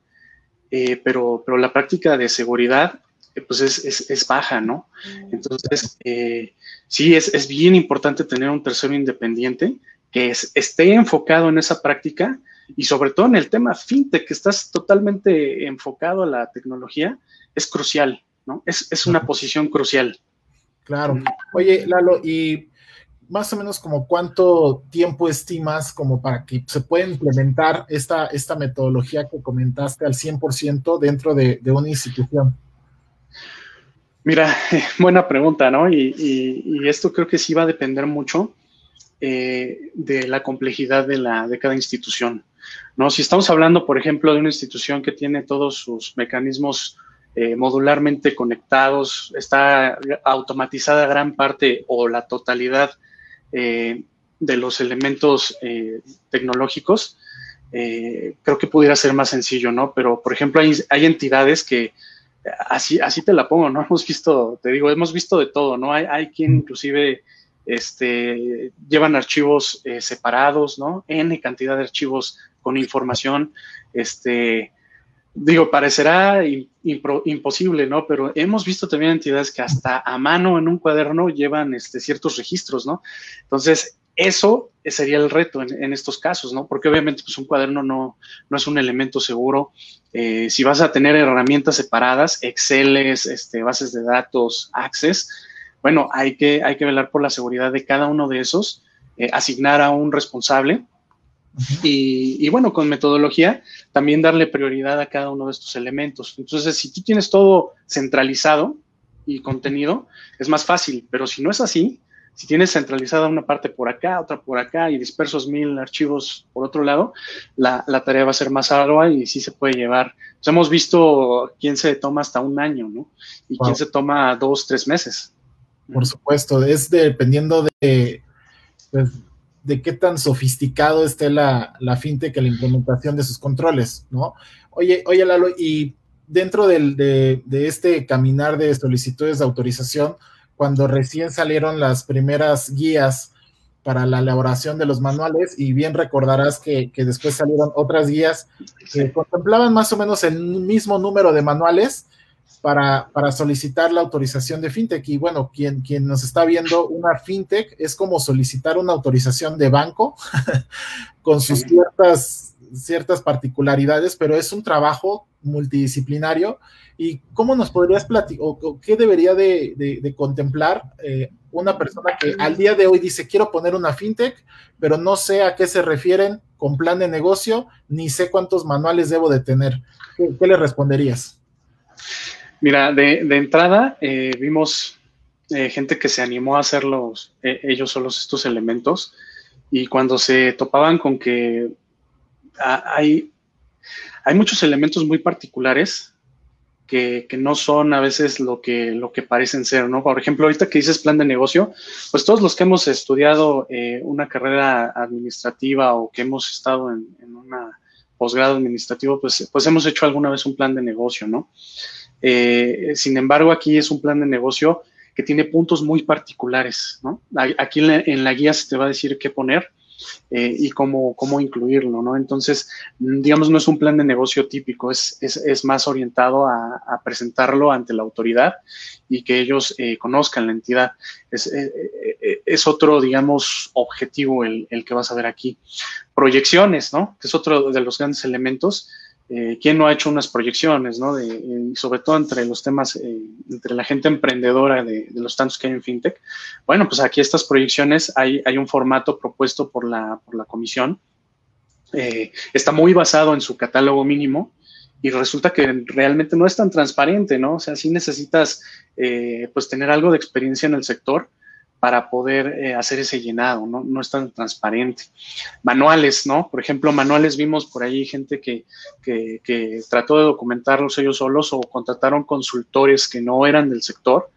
eh, pero, la práctica de seguridad eh, pues es, baja, ¿no? Entonces, sí, es, bien importante tener un tercero independiente que es, esté enfocado en esa práctica y sobre todo en el tema fintech, que estás totalmente enfocado a la tecnología, es crucial, ¿no? Es, es una posición crucial. Claro. Oye, Lalo, y más o menos como cuánto tiempo estimas como para que se pueda implementar esta, esta metodología que comentaste al 100% dentro de, de, una institución? Mira, buena pregunta, ¿no? Y, y, y, esto creo que sí va a depender mucho eh, de la complejidad de, la, de cada institución. ¿no? Si estamos hablando, por ejemplo, de una institución que tiene todos sus mecanismos eh, modularmente conectados, está automatizada gran parte o la totalidad eh, de los elementos eh, tecnológicos, creo que pudiera ser más sencillo, ¿no? Pero, por ejemplo, hay, hay, entidades que, así, así te la pongo, ¿no? Hemos visto, te digo, hemos visto de todo, ¿no? Hay, hay quien inclusive este, llevan archivos separados, ¿no? N cantidad de archivos con información, este, digo, parecerá imposible, ¿no? Pero hemos visto también entidades que hasta a mano en un cuaderno llevan este, ciertos registros, ¿no? Entonces, eso sería el reto en, estos casos, ¿no? Porque obviamente pues un cuaderno no, no es un elemento seguro. Eh, si vas a tener herramientas separadas, Excel, este, bases de datos, Access, bueno, hay que, hay que velar por la seguridad de cada uno de esos, eh, asignar a un responsable y, bueno, con metodología, también darle prioridad a cada uno de estos elementos. Entonces, si tú tienes todo centralizado y contenido, es más fácil, pero si no es así, si tienes centralizada una parte por acá, otra por acá y dispersos mil archivos por otro lado, la, tarea va a ser más ardua y sí se puede llevar. Pues hemos visto quién se toma hasta un año, ¿no? Y quién se toma dos, tres meses. Por supuesto, es dependiendo de, pues, de qué tan sofisticado esté la, la fintech la implementación de sus controles, ¿no? Oye, oye, Lalo, y dentro de, de este caminar de solicitudes de autorización, cuando recién salieron las primeras guías para la elaboración de los manuales y bien recordarás que, después salieron otras guías que contemplaban más o menos el mismo número de manuales para, para, solicitar la autorización de fintech. Y bueno, quien, quien nos está viendo, una fintech es como solicitar una autorización de banco con sus ciertas, ciertas particularidades, pero es un trabajo multidisciplinario ¿Y cómo nos podrías platicar o, qué debería de, contemplar eh, una persona que al día de hoy dice, quiero poner una fintech, pero no sé a qué se refieren con plan de negocio, ni sé cuántos manuales debo de tener? ¿Qué, le responderías? Mira, de, entrada eh, vimos eh, gente que se animó a hacer ellos solos estos elementos y cuando se topaban con que hay, hay muchos elementos muy particulares que, no son a veces lo que, lo que parecen ser, ¿no? Por ejemplo, ahorita que dices plan de negocio, pues todos los que hemos estudiado eh, una carrera administrativa o que hemos estado en, en una posgrado administrativo, pues, pues hemos hecho alguna vez un plan de negocio, ¿no? Eh, sin embargo, aquí es un plan de negocio que tiene puntos muy particulares, ¿no? Aquí en la guía se te va a decir qué poner, eh, y cómo, cómo incluirlo, ¿no? Entonces, digamos, no es un plan de negocio típico, es, es, más orientado a, presentarlo ante la autoridad y que ellos eh, conozcan la entidad. Es, es, otro, digamos, objetivo el, el que vas a ver aquí. Proyecciones, ¿no? Que es otro de los grandes elementos eh, ¿quién no ha hecho unas proyecciones, ¿no? De, eh, sobre todo entre los temas, eh, entre la gente emprendedora de, los tantos que hay en FinTech. Bueno, pues aquí estas proyecciones hay, un formato propuesto por la, por la comisión. está muy basado en su catálogo mínimo y resulta que realmente no es tan transparente, ¿no? O sea, sí necesitas, pues, tener algo de experiencia en el sector para poder eh, hacer ese llenado, ¿no? No es tan transparente. Manuales, ¿no? Por ejemplo, manuales vimos por ahí gente que, que, trató de documentarlos ellos solos o contrataron consultores que no eran del sector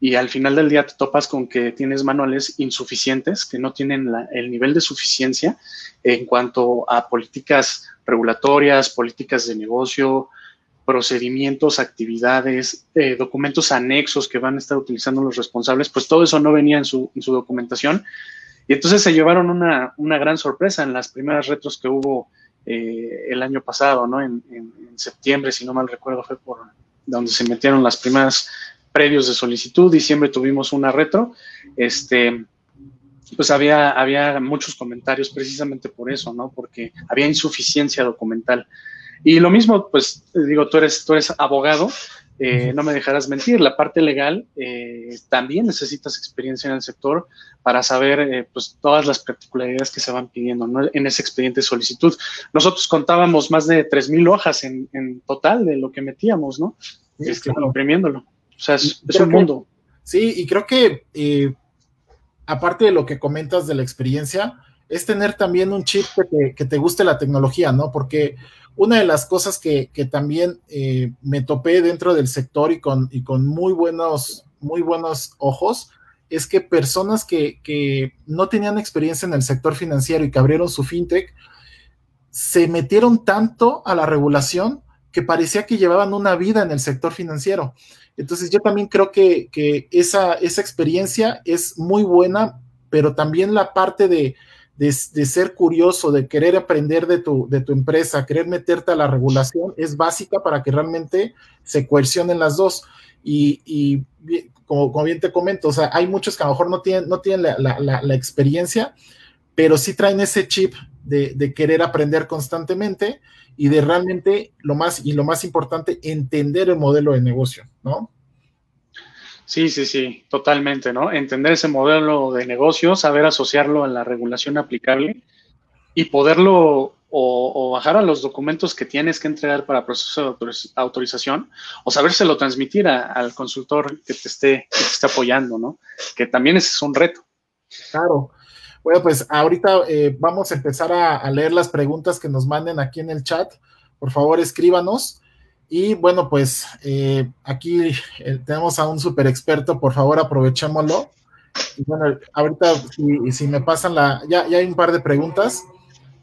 y al final del día te topas con que tienes manuales insuficientes, que no tienen el nivel de suficiencia en cuanto a políticas regulatorias, políticas de negocio, procedimientos, actividades, eh, documentos anexos que van a estar utilizando los responsables, pues todo eso no venía en su, documentación. Y entonces se llevaron una, gran sorpresa en las primeras retros que hubo eh, el año pasado, ¿no? En, septiembre, si no mal recuerdo, fue por donde se metieron las primeras previos de solicitud. Diciembre tuvimos una retro. Este, pues había, había muchos comentarios precisamente por eso, ¿no? Porque había insuficiencia documental. Y lo mismo, pues digo, tú eres, tú eres abogado, eh, no me dejarás mentir, la parte legal eh, también necesitas experiencia en el sector para saber eh, pues todas las particularidades que se van pidiendo en ese expediente de solicitud. Nosotros contábamos más de 3.000 hojas en, en, total de lo que metíamos, ¿no? Sí, este, Imprimiéndolo. O sea, es, un mundo. Sí, y creo que aparte de lo que comentas de la experiencia, es tener también un chip que que te guste la tecnología, ¿no? Porque una de las cosas que, también eh, me topé dentro del sector y con, y con muy, buenos, muy buenos ojos es que personas que, no tenían experiencia en el sector financiero y que abrieron su fintech, se metieron tanto a la regulación que parecía que llevaban una vida en el sector financiero. Entonces yo también creo que, que esa, esa experiencia es muy buena, pero también la parte de, de, ser curioso, de querer aprender de tu, de tu empresa, querer meterte a la regulación, es básica para que realmente se coercionen las dos. Y, como, como, bien te comento, o sea, hay muchos que a lo mejor no tienen, no tienen la, experiencia, pero sí traen ese chip de, de, querer aprender constantemente y de realmente lo más y lo más importante, entender el modelo de negocio, ¿no? Sí, sí, sí, totalmente, ¿no? Entender ese modelo de negocio, saber asociarlo a la regulación aplicable y poderlo o, bajar a los documentos que tienes que entregar para proceso de autorización o sabérselo transmitir al consultor que te, esté, que te esté apoyando, ¿no? Que también es un reto. Claro. Bueno, pues ahorita eh, vamos a empezar a, leer las preguntas que nos manden aquí en el chat. Por favor, escríbanos. Y bueno, pues eh, aquí eh, tenemos a un super experto, por favor aprovechémoslo. Y bueno, ahorita si, me pasan la, ya, ya hay un par de preguntas.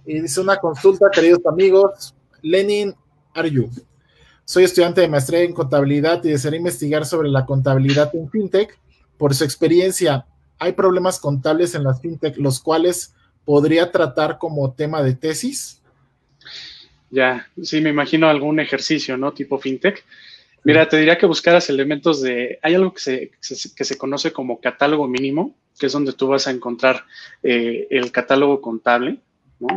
Y dice una consulta, queridos amigos. Lenin Aryu. Soy estudiante de maestría en contabilidad y desearía investigar sobre la contabilidad en FinTech. Por su experiencia, ¿hay problemas contables en las FinTech los cuales podría tratar como tema de tesis? Ya, sí, me imagino algún ejercicio, ¿no? Tipo FinTech. Mira, te diría que buscaras elementos de... Hay algo que se, que se conoce como catálogo mínimo, que es donde tú vas a encontrar eh, el catálogo contable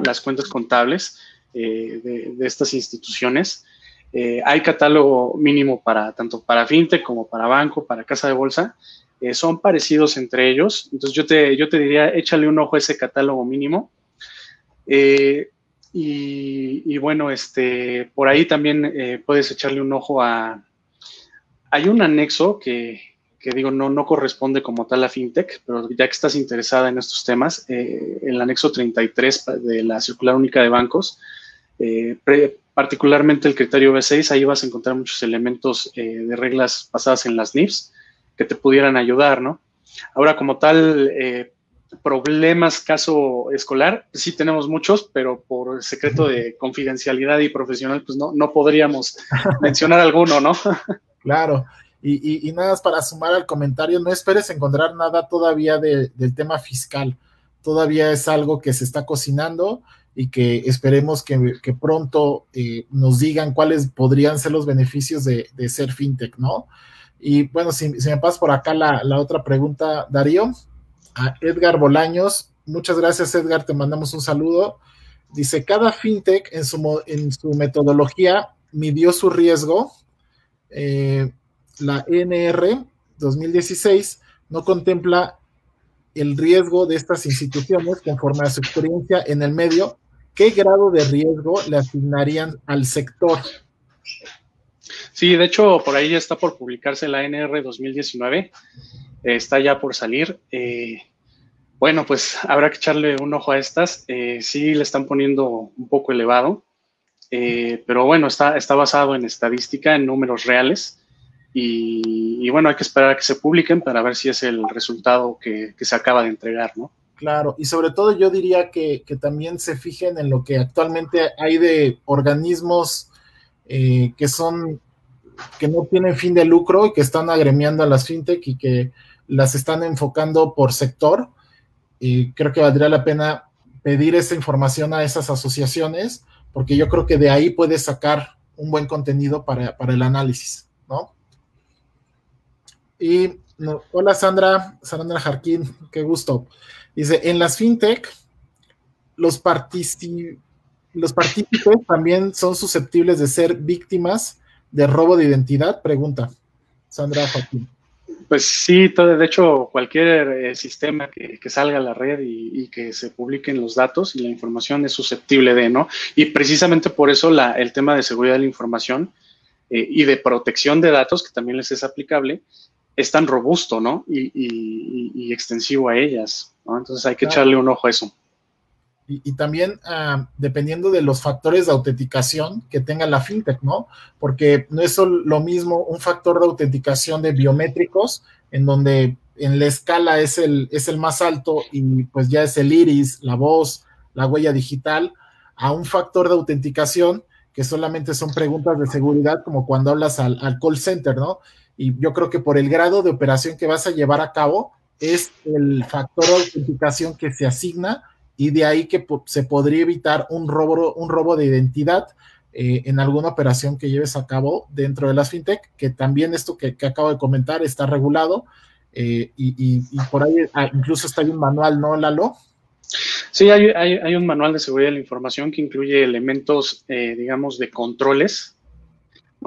las cuentas contables eh, de, estas instituciones. Eh, hay catálogo mínimo para tanto para fintech como para banco, para casa de bolsa. Eh, son parecidos entre ellos. Entonces yo te, yo te diría, échale un ojo a ese catálogo mínimo. Y, bueno, este, por ahí también puedes echarle un ojo a... Hay un anexo que, que digo, no, no corresponde como tal a FinTech, pero ya que estás interesada en estos temas, eh, el anexo 33 de la Circular Única de Bancos, eh, particularmente el criterio B6, ahí vas a encontrar muchos elementos eh, de reglas basadas en las NIFs que te pudieran ayudar, ¿no? Ahora, como tal, problemas caso escolar, sí tenemos muchos, pero por secreto de confidencialidad y profesional, pues no, no podríamos mencionar alguno, ¿no? Claro. Y, nada más para sumar al comentario, no esperes encontrar nada todavía del tema fiscal. Todavía es algo que se está cocinando y que esperemos que, pronto eh, nos digan cuáles podrían ser los beneficios de, ser fintech, ¿no? Y bueno, si, me pasa por acá la, otra pregunta, Darío, a Edgar Bolaños, muchas gracias Edgar, te mandamos un saludo. Dice, cada fintech en su, en su metodología midió su riesgo. Eh, la NR 2016 no contempla el riesgo de estas instituciones conforme a su experiencia en el medio, ¿qué grado de riesgo le asignarían al sector? Sí, de hecho, por ahí ya está por publicarse la NR 2019, eh, está ya por salir. Eh, bueno, pues habrá que echarle un ojo a estas. Eh, sí, le están poniendo un poco elevado, pero bueno, está, está basado en estadística, en números reales. Y, bueno, hay que esperar a que se publiquen para ver si es el resultado que, se acaba de entregar, ¿no? Claro, y sobre todo yo diría que, también se fijen en lo que actualmente hay de organismos eh, que son, que no tienen fin de lucro y que están agremiando a las fintech y que las están enfocando por sector. Y creo que valdría la pena pedir esa información a esas asociaciones, porque yo creo que de ahí puedes sacar un buen contenido para, para el análisis, ¿no? Y hola Sandra, Sandra Jarquín, qué gusto. Dice, en las fintech, los, los partícipes también son susceptibles de ser víctimas de robo de identidad, pregunta Sandra Jarquín. Pues sí, de hecho, cualquier eh, sistema que, salga a la red y, que se publiquen los datos y la información es susceptible de, ¿no? Y precisamente por eso la, el tema de seguridad de la información eh, y de protección de datos, que también les es aplicable, es tan robusto, ¿no? Y, extensivo a ellas, ¿no? Entonces hay que echarle un ojo a eso. Y, también ah, dependiendo de los factores de autenticación que tenga la fintech, ¿no? Porque no es lo mismo un factor de autenticación de biométricos, en donde en la escala es el, es el más alto y pues ya es el iris, la voz, la huella digital, a un factor de autenticación que solamente son preguntas de seguridad, como cuando hablas al, al call center, ¿no? y yo creo que por el grado de operación que vas a llevar a cabo es el factor de autenticación que se asigna y de ahí que se podría evitar un robo, un robo de identidad eh, en alguna operación que lleves a cabo dentro de las fintech, que también esto que, acabo de comentar está regulado eh, y, por ahí ah, incluso está ahí un manual, ¿no, Lalo? Sí, hay, un manual de seguridad de la información que incluye elementos, eh, digamos, de controles.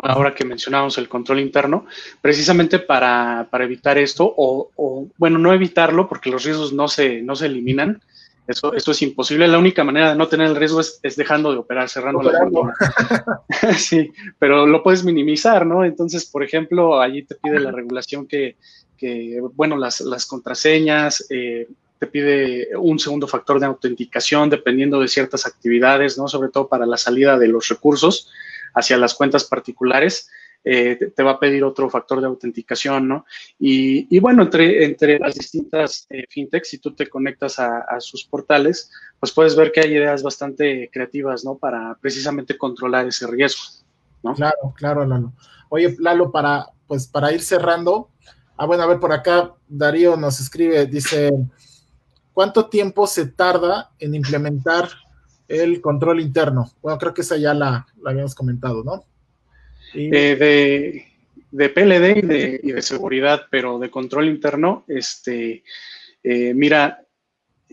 Ahora que mencionamos el control interno, precisamente para, evitar esto, o, bueno, no evitarlo porque los riesgos no se, no se eliminan, eso, esto es imposible. La única manera de no tener el riesgo es, dejando de operar, cerrando la puerta. sí, pero lo puedes minimizar, ¿no? Entonces, por ejemplo, allí te pide la regulación que, bueno, las, las contraseñas, eh, te pide un segundo factor de autenticación dependiendo de ciertas actividades, ¿no? Sobre todo para la salida de los recursos hacia las cuentas particulares. Eh, te, va a pedir otro factor de autenticación, ¿no? Y, bueno, entre, entre las distintas eh, fintechs, si tú te conectas a, sus portales, pues puedes ver que hay ideas bastante creativas, ¿no? Para precisamente controlar ese riesgo, ¿no? Claro, claro, Lalo. Oye, Lalo, para, pues para ir cerrando, ah, bueno, a ver, por acá Darío nos escribe, dice, ¿cuánto tiempo se tarda en implementar el control interno? Bueno, creo que esa ya la, la habíamos comentado, ¿no? Eh, de, de, PLD y de, seguridad, pero de control interno, este, eh, mira,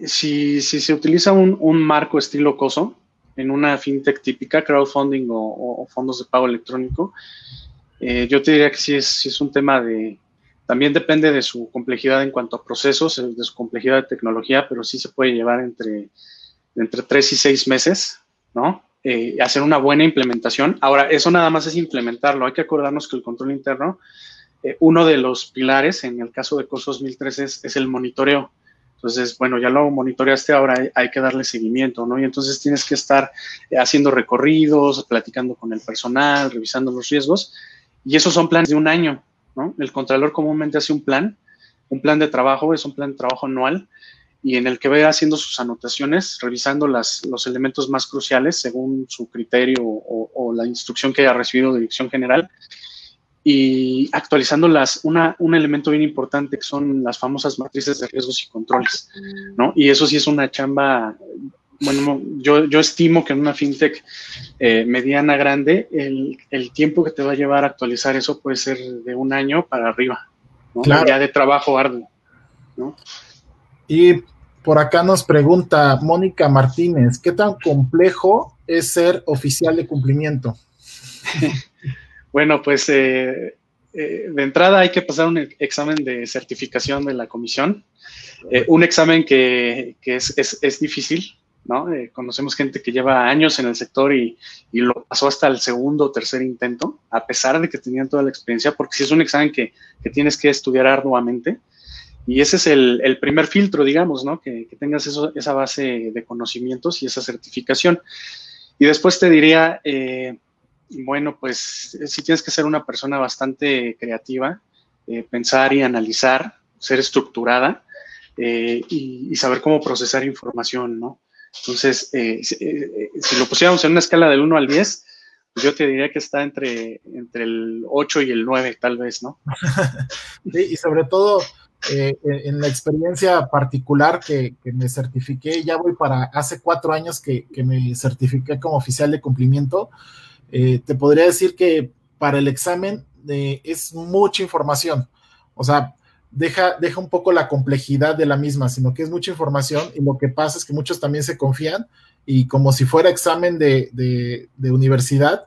si, se utiliza un, marco estilo COSO en una fintech típica, crowdfunding o, fondos de pago electrónico, eh, yo te diría que sí es, es un tema de, también depende de su complejidad en cuanto a procesos, de su complejidad de tecnología, pero sí se puede llevar entre, entre tres y seis meses, ¿no? Eh, hacer una buena implementación. Ahora, eso nada más es implementarlo. Hay que acordarnos que el control interno, eh, uno de los pilares en el caso de COS 2013 es, es, el monitoreo. Entonces, bueno, ya lo monitoreaste, ahora hay, que darle seguimiento, ¿no? Y entonces tienes que estar eh, haciendo recorridos, platicando con el personal, revisando los riesgos. Y esos son planes de un año, ¿no? El contralor comúnmente hace un plan, un plan de trabajo, es un plan de trabajo anual y en el que va haciendo sus anotaciones, revisando las, los elementos más cruciales según su criterio o, la instrucción que haya recibido de Dirección General y actualizando las, una, un elemento bien importante que son las famosas matrices de riesgos y controles, ¿no? Y eso sí es una chamba, bueno, yo, yo estimo que en una fintech eh, mediana grande, el, el, tiempo que te va a llevar a actualizar eso puede ser de un año para arriba, ¿no? Ya de trabajo arduo, ¿no? Y por acá nos pregunta Mónica Martínez, ¿qué tan complejo es ser oficial de cumplimiento? bueno, pues eh, eh, de entrada hay que pasar un examen de certificación de la comisión, eh, un examen que, es, difícil, ¿no? conocemos gente que lleva años en el sector y, lo pasó hasta el segundo o tercer intento, a pesar de que tenían toda la experiencia, porque si es un examen que, que tienes que estudiar arduamente, y ese es el, primer filtro, digamos, ¿no? Que, tengas esa base de conocimientos y esa certificación. Y después te diría, eh, bueno, pues si tienes que ser una persona bastante creativa, eh, pensar y analizar, ser estructurada eh, y, saber cómo procesar información, ¿no? Entonces, si, lo pusiéramos en una escala del 1 al 10, pues yo te diría que está entre, entre el 8 y el 9, tal vez, ¿no? sí, y sobre todo eh, en la experiencia particular que, me certifiqué, ya voy para hace cuatro años que, me certifiqué como oficial de cumplimiento, eh, te podría decir que para el examen eh, es mucha información. O sea, deja, deja un poco la complejidad de la misma, sino que es mucha información y lo que pasa es que muchos también se confían y como si fuera examen de, de universidad,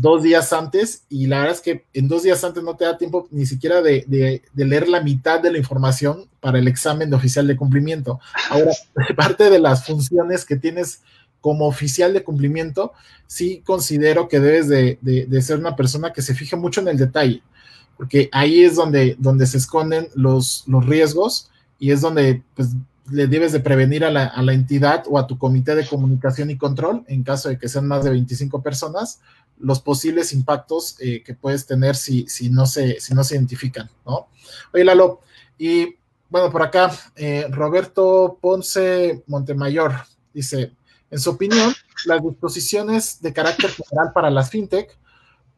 dos días antes y la verdad es que en dos días antes no te da tiempo ni siquiera de, leer la mitad de la información para el examen de oficial de cumplimiento. Ahora, parte de las funciones que tienes como oficial de cumplimiento, sí considero que debes de, ser una persona que se fije mucho en el detalle, porque ahí es donde, donde se esconden los, los riesgos y es donde pues, le debes de prevenir a la, a la, entidad o a tu comité de comunicación y control, en caso de que sean más de 25 personas, los posibles impactos eh, que puedes tener si, si, no se, si no se identifican, ¿no? Oye, Lalo, y bueno, por acá, eh, Roberto Ponce Montemayor dice, en su opinión, las disposiciones de carácter general para las fintech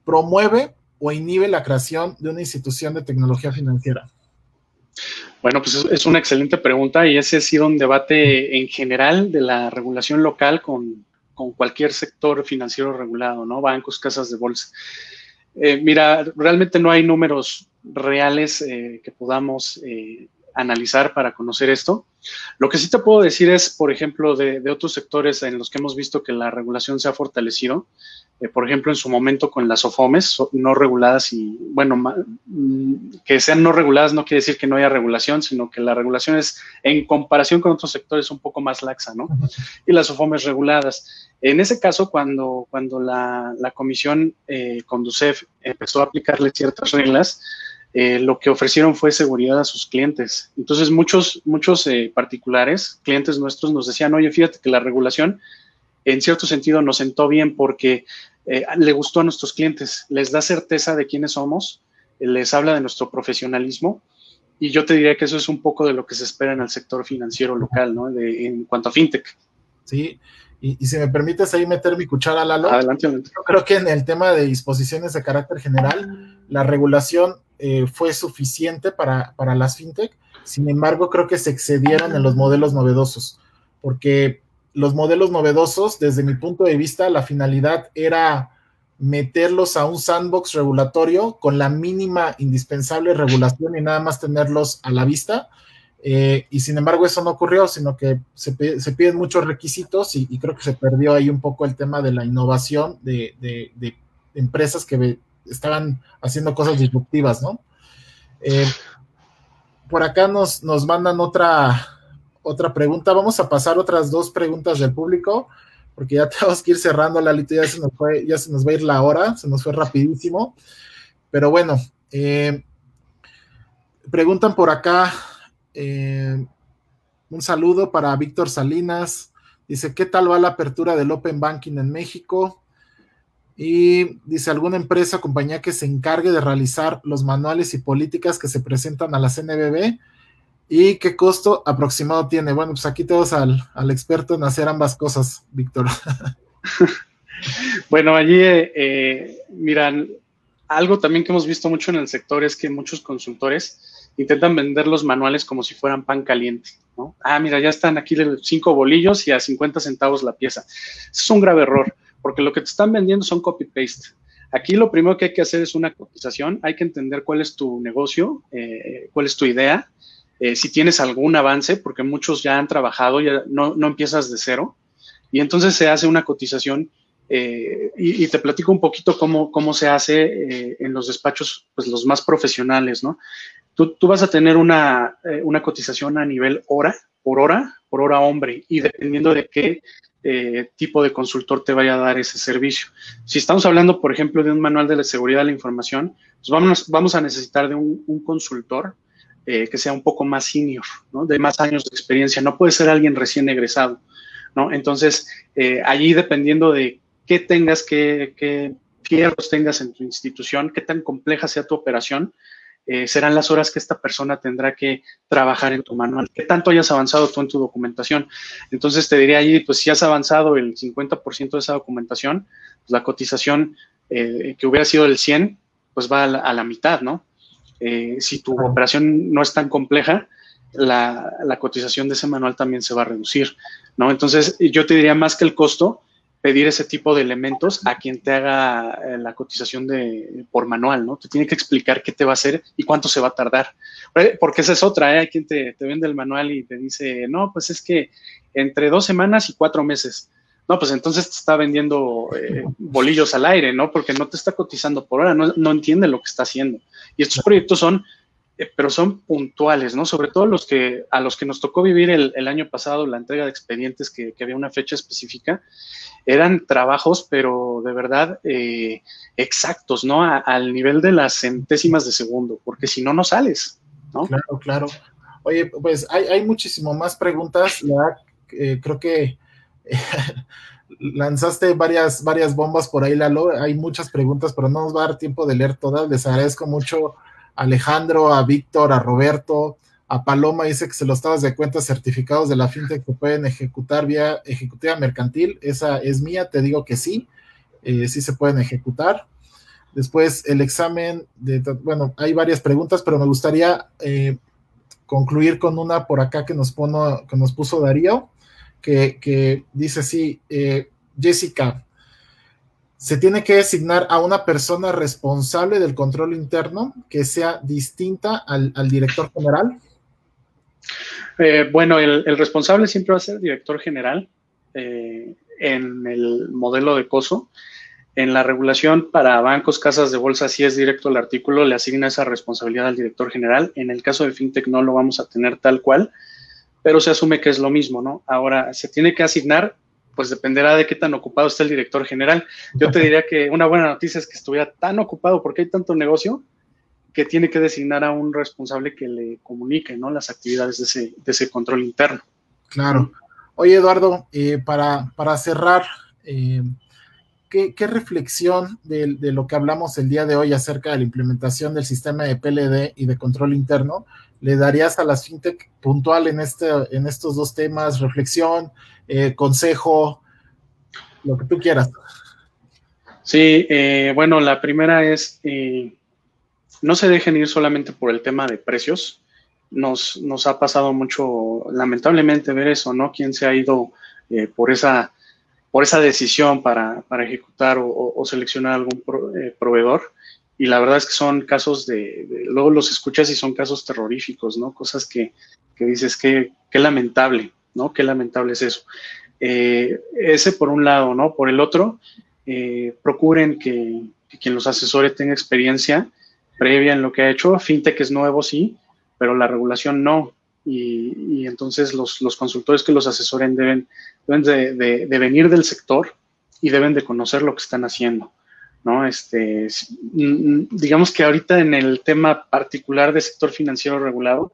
promueve o inhibe la creación de una institución de tecnología financiera. Bueno, pues es una excelente pregunta y ese ha sido un debate en general de la regulación local con con cualquier sector financiero regulado, ¿no? Bancos, casas de bolsa. Eh, mira, realmente no hay números reales eh, que podamos eh, analizar para conocer esto. Lo que sí te puedo decir es, por ejemplo, de, otros sectores en los que hemos visto que la regulación se ha fortalecido, eh, por ejemplo, en su momento con las OFOMES no reguladas y, bueno, mm, que sean no reguladas no quiere decir que no haya regulación, sino que la regulación es, en comparación con otros sectores, un poco más laxa, ¿no? Y las OFOMES reguladas. En ese caso, cuando, cuando la, comisión eh, Conducef empezó a aplicarle ciertas reglas, eh, lo que ofrecieron fue seguridad a sus clientes. Entonces, muchos, muchos eh, particulares, clientes nuestros, nos decían, oye, fíjate que la regulación en cierto sentido nos sentó bien porque eh, le gustó a nuestros clientes, les da certeza de quiénes somos, les habla de nuestro profesionalismo. Y yo te diría que eso es un poco de lo que se espera en el sector financiero local, ¿no? en cuanto a fintech. Sí, y, si me permites ahí meter mi cuchara, Lalo. Adelante, adelante. Yo creo que en el tema de disposiciones de carácter general, la regulación eh, fue suficiente para, para las fintech. Sin embargo, creo que se excedieron en los modelos novedosos, porque los modelos novedosos, desde mi punto de vista, la finalidad era meterlos a un sandbox regulatorio con la mínima indispensable regulación y nada más tenerlos a la vista. Eh, y sin embargo, eso no ocurrió, sino que se, piden muchos requisitos y, creo que se perdió ahí un poco el tema de la innovación de, de empresas que estaban haciendo cosas disruptivas, ¿no? Eh, por acá nos, nos mandan otra, otra pregunta. Vamos a pasar otras dos preguntas del público, porque ya tenemos que ir cerrando, Lalito, ya se nos, fue, ya se nos va a ir la hora, se nos fue rapidísimo. Pero bueno, eh, preguntan por acá, eh, un saludo para Víctor Salinas. Dice, ¿qué tal va la apertura del Open Banking en México? Y dice, alguna empresa o compañía que se encargue de realizar los manuales y políticas que se presentan a la CNBB y qué costo aproximado tiene. Bueno, pues aquí tenemos al, al experto en hacer ambas cosas, Víctor. bueno, allí, eh, eh, miran, algo también que hemos visto mucho en el sector es que muchos consultores intentan vender los manuales como si fueran pan caliente, ¿no? Ah, mira, ya están aquí cinco bolillos y a 50 centavos la pieza. es un grave error porque lo que te están vendiendo son copy-paste. Aquí lo primero que hay que hacer es una cotización, hay que entender cuál es tu negocio, eh, cuál es tu idea, eh, si tienes algún avance, porque muchos ya han trabajado, ya no, no empiezas de cero, y entonces se hace una cotización eh, y, te platico un poquito cómo, cómo se hace en los despachos, pues los más profesionales, ¿no? Tú, tú vas a tener una, una cotización a nivel hora, por hora, por hora hombre, y dependiendo de qué eh, tipo de consultor te vaya a dar ese servicio. Si estamos hablando, por ejemplo, de un manual de la seguridad de la información, pues vamos, vamos a necesitar de un, consultor eh, que sea un poco más senior, ¿no? de más años de experiencia. No puede ser alguien recién egresado. ¿no? Entonces, eh, allí dependiendo de qué tengas, qué, qué fierros tengas en tu institución, qué tan compleja sea tu operación, eh, serán las horas que esta persona tendrá que trabajar en tu manual. ¿Qué tanto hayas avanzado tú en tu documentación? Entonces te diría ahí, pues si has avanzado el 50% de esa documentación, pues la cotización que hubiera sido del 100, pues va a la, mitad, ¿no? Eh, si tu operación no es tan compleja, la, la, cotización de ese manual también se va a reducir, ¿no? Entonces, yo te diría más que el costo, pedir ese tipo de elementos a quien te haga eh, la cotización de, por manual, ¿no? Te tiene que explicar qué te va a hacer y cuánto se va a tardar. Porque esa es otra, ¿eh? Hay quien te, vende el manual y te dice, no, pues es que entre dos semanas y cuatro meses. No, pues entonces te está vendiendo eh, bolillos al aire, ¿no? Porque no te está cotizando por hora, no, no entiende lo que está haciendo. Y estos proyectos son eh, pero son puntuales, ¿no? Sobre todo los que, a los que nos tocó vivir el, año pasado, la entrega de expedientes, que, había una fecha específica, eran trabajos, pero de verdad eh, exactos, ¿no? al nivel de las centésimas de segundo, porque si no, no sales, ¿no? Claro, claro. Oye, pues hay, hay muchísimo más preguntas, ya eh, creo que lanzaste varias, varias bombas por ahí, Lalo, hay muchas preguntas, pero no nos va a dar tiempo de leer todas, les agradezco mucho Alejandro, a Víctor, a Roberto, a Paloma. Dice que se los estados de cuentas certificados de la fintech que pueden ejecutar vía ejecutiva mercantil. Esa es mía, te digo que sí, eh, sí se pueden ejecutar. Después el examen de, bueno, hay varias preguntas, pero me gustaría eh, concluir con una por acá que nos, que nos puso Darío, que, dice sí, eh, Jessica, se tiene que designar a una persona responsable del control interno que sea distinta al, director general. Eh, bueno, el, responsable siempre va a ser el director general eh, en el modelo de COSO. En la regulación para bancos, casas de bolsa, si es directo el artículo, le asigna esa responsabilidad al director general. En el caso de FinTech no lo vamos a tener tal cual, pero se asume que es lo mismo, ¿no? Ahora, se tiene que asignar, pues dependerá de qué tan ocupado esté el director general. Yo te diría que una buena noticia es que estuviera tan ocupado porque hay tanto negocio que tiene que designar a un responsable que le comunique, ¿no? Las actividades de ese, de ese control interno. Claro. Oye, Eduardo, eh, para, para cerrar, eh, ¿qué, reflexión de, lo que hablamos el día de hoy acerca de la implementación del sistema de PLD y de control interno le darías a las fintech puntual en, este, en estos dos temas? Reflexión, eh, consejo, lo que tú quieras. Sí, eh, bueno, la primera es, eh, no se dejen ir solamente por el tema de precios. Nos, nos ha pasado mucho, lamentablemente, ver eso, ¿no? Quién se ha ido por esa por esa decisión para, ejecutar o, seleccionar algún eh, proveedor. Y la verdad es que son casos de, luego los escuchas y son casos terroríficos, ¿no? Cosas que, dices, que qué lamentable, ¿no? Qué lamentable es eso. Eh, ese por un lado, ¿no? Por el otro, eh, procuren que, quien los asesore tenga experiencia previa en lo que ha hecho. FinTech es nuevo, sí, pero la regulación no. Y, entonces los, los, consultores que los asesoren deben deben de, venir del sector y deben de conocer lo que están haciendo. ¿no? Este, digamos que ahorita en el tema particular del sector financiero regulado,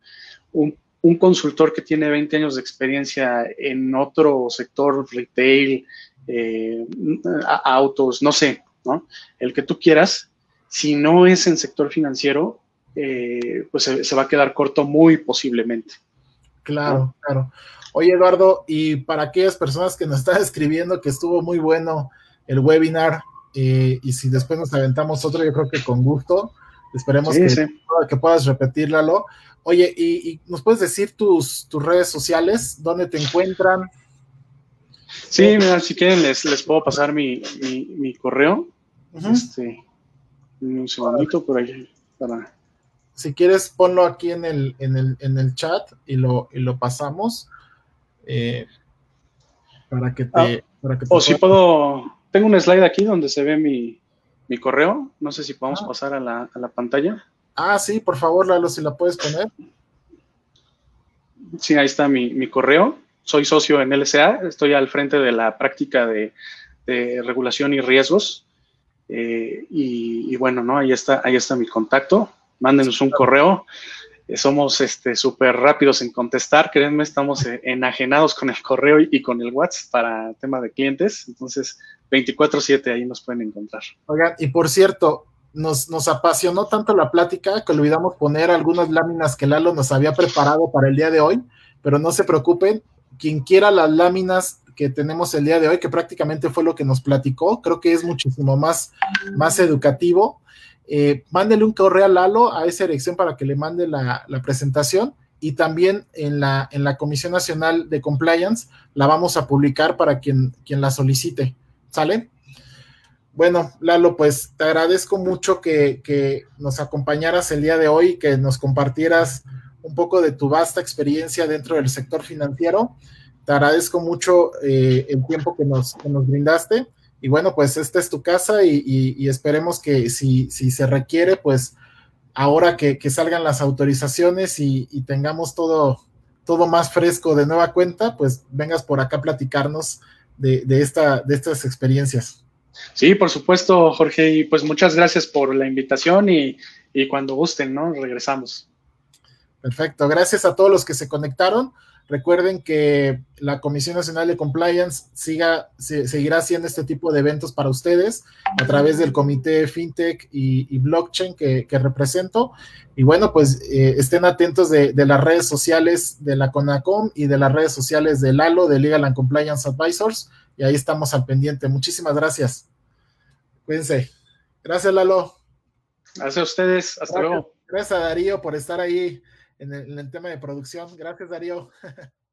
un, consultor que tiene 20 años de experiencia en otro sector, retail, eh, autos, no sé, ¿no? el que tú quieras, si no es en sector financiero, eh, pues se, va a quedar corto muy posiblemente. Claro, claro. Oye, Eduardo, y para aquellas personas que nos están escribiendo que estuvo muy bueno el webinar, eh, y si después nos aventamos otro, yo creo que con gusto. Esperemos que, puedas repetirlo. Oye, y, nos puedes decir tus, tus redes sociales, dónde te encuentran? Sí, mira, si quieren les, les puedo pasar mi, correo. Este, un segundito por ahí para. Si quieres, ponlo aquí en el, en el, en el chat y lo, y lo pasamos. Eh, para que te... Ah, o si puedo, tengo un slide aquí donde se ve mi, correo, no sé si podemos ah. pasar a la, pantalla. Ah, sí, por favor, Lalo, si la puedes poner. Sí, ahí está mi, correo. Soy socio en LSA, estoy al frente de la práctica de, regulación y riesgos. Eh, y, bueno, ¿no? Ahí está, ahí está mi contacto. Mándenos un correo. Eh, somos este súper rápidos en contestar, créanme, estamos eh, enajenados con el correo y con el WhatsApp para tema de clientes, entonces 24/7 ahí nos pueden encontrar. Oigan, y por cierto, nos, nos apasionó tanto la plática que olvidamos poner algunas láminas que Lalo nos había preparado para el día de hoy, pero no se preocupen, quien quiera las láminas que tenemos el día de hoy, que prácticamente fue lo que nos platicó, creo que es muchísimo más, más educativo eh, mándele un correo a Lalo a esa dirección para que le mande la, presentación y también en la, en la Comisión Nacional de Compliance la vamos a publicar para quien, quien la solicite. ¿Sale? Bueno, Lalo, pues te agradezco mucho que, nos acompañaras el día de hoy, que nos compartieras un poco de tu vasta experiencia dentro del sector financiero. Te agradezco mucho eh, el tiempo que nos, que nos brindaste y bueno, pues esta es tu casa y, esperemos que si, si, se requiere, pues ahora que, salgan las autorizaciones y, tengamos todo, todo más fresco de nueva cuenta, pues vengas por acá a platicarnos de, esta, de estas experiencias. Sí, por supuesto, Jorge, y pues muchas gracias por la invitación y, y cuando gusten, ¿no? Regresamos. Perfecto, gracias a todos los que se conectaron. Recuerden que la Comisión Nacional de Compliance siga, seguirá haciendo este tipo de eventos para ustedes a través del Comité FinTech y, Blockchain que, represento. Y bueno, pues eh, estén atentos de, las redes sociales de la CONACOM y de las redes sociales de Lalo, de Legal and Compliance Advisors. Y ahí estamos al pendiente. Muchísimas gracias. Cuídense. Gracias, Lalo. Gracias a ustedes. Hasta luego. Gracias a Darío por estar ahí en el, tema de producción. Gracias, Darío.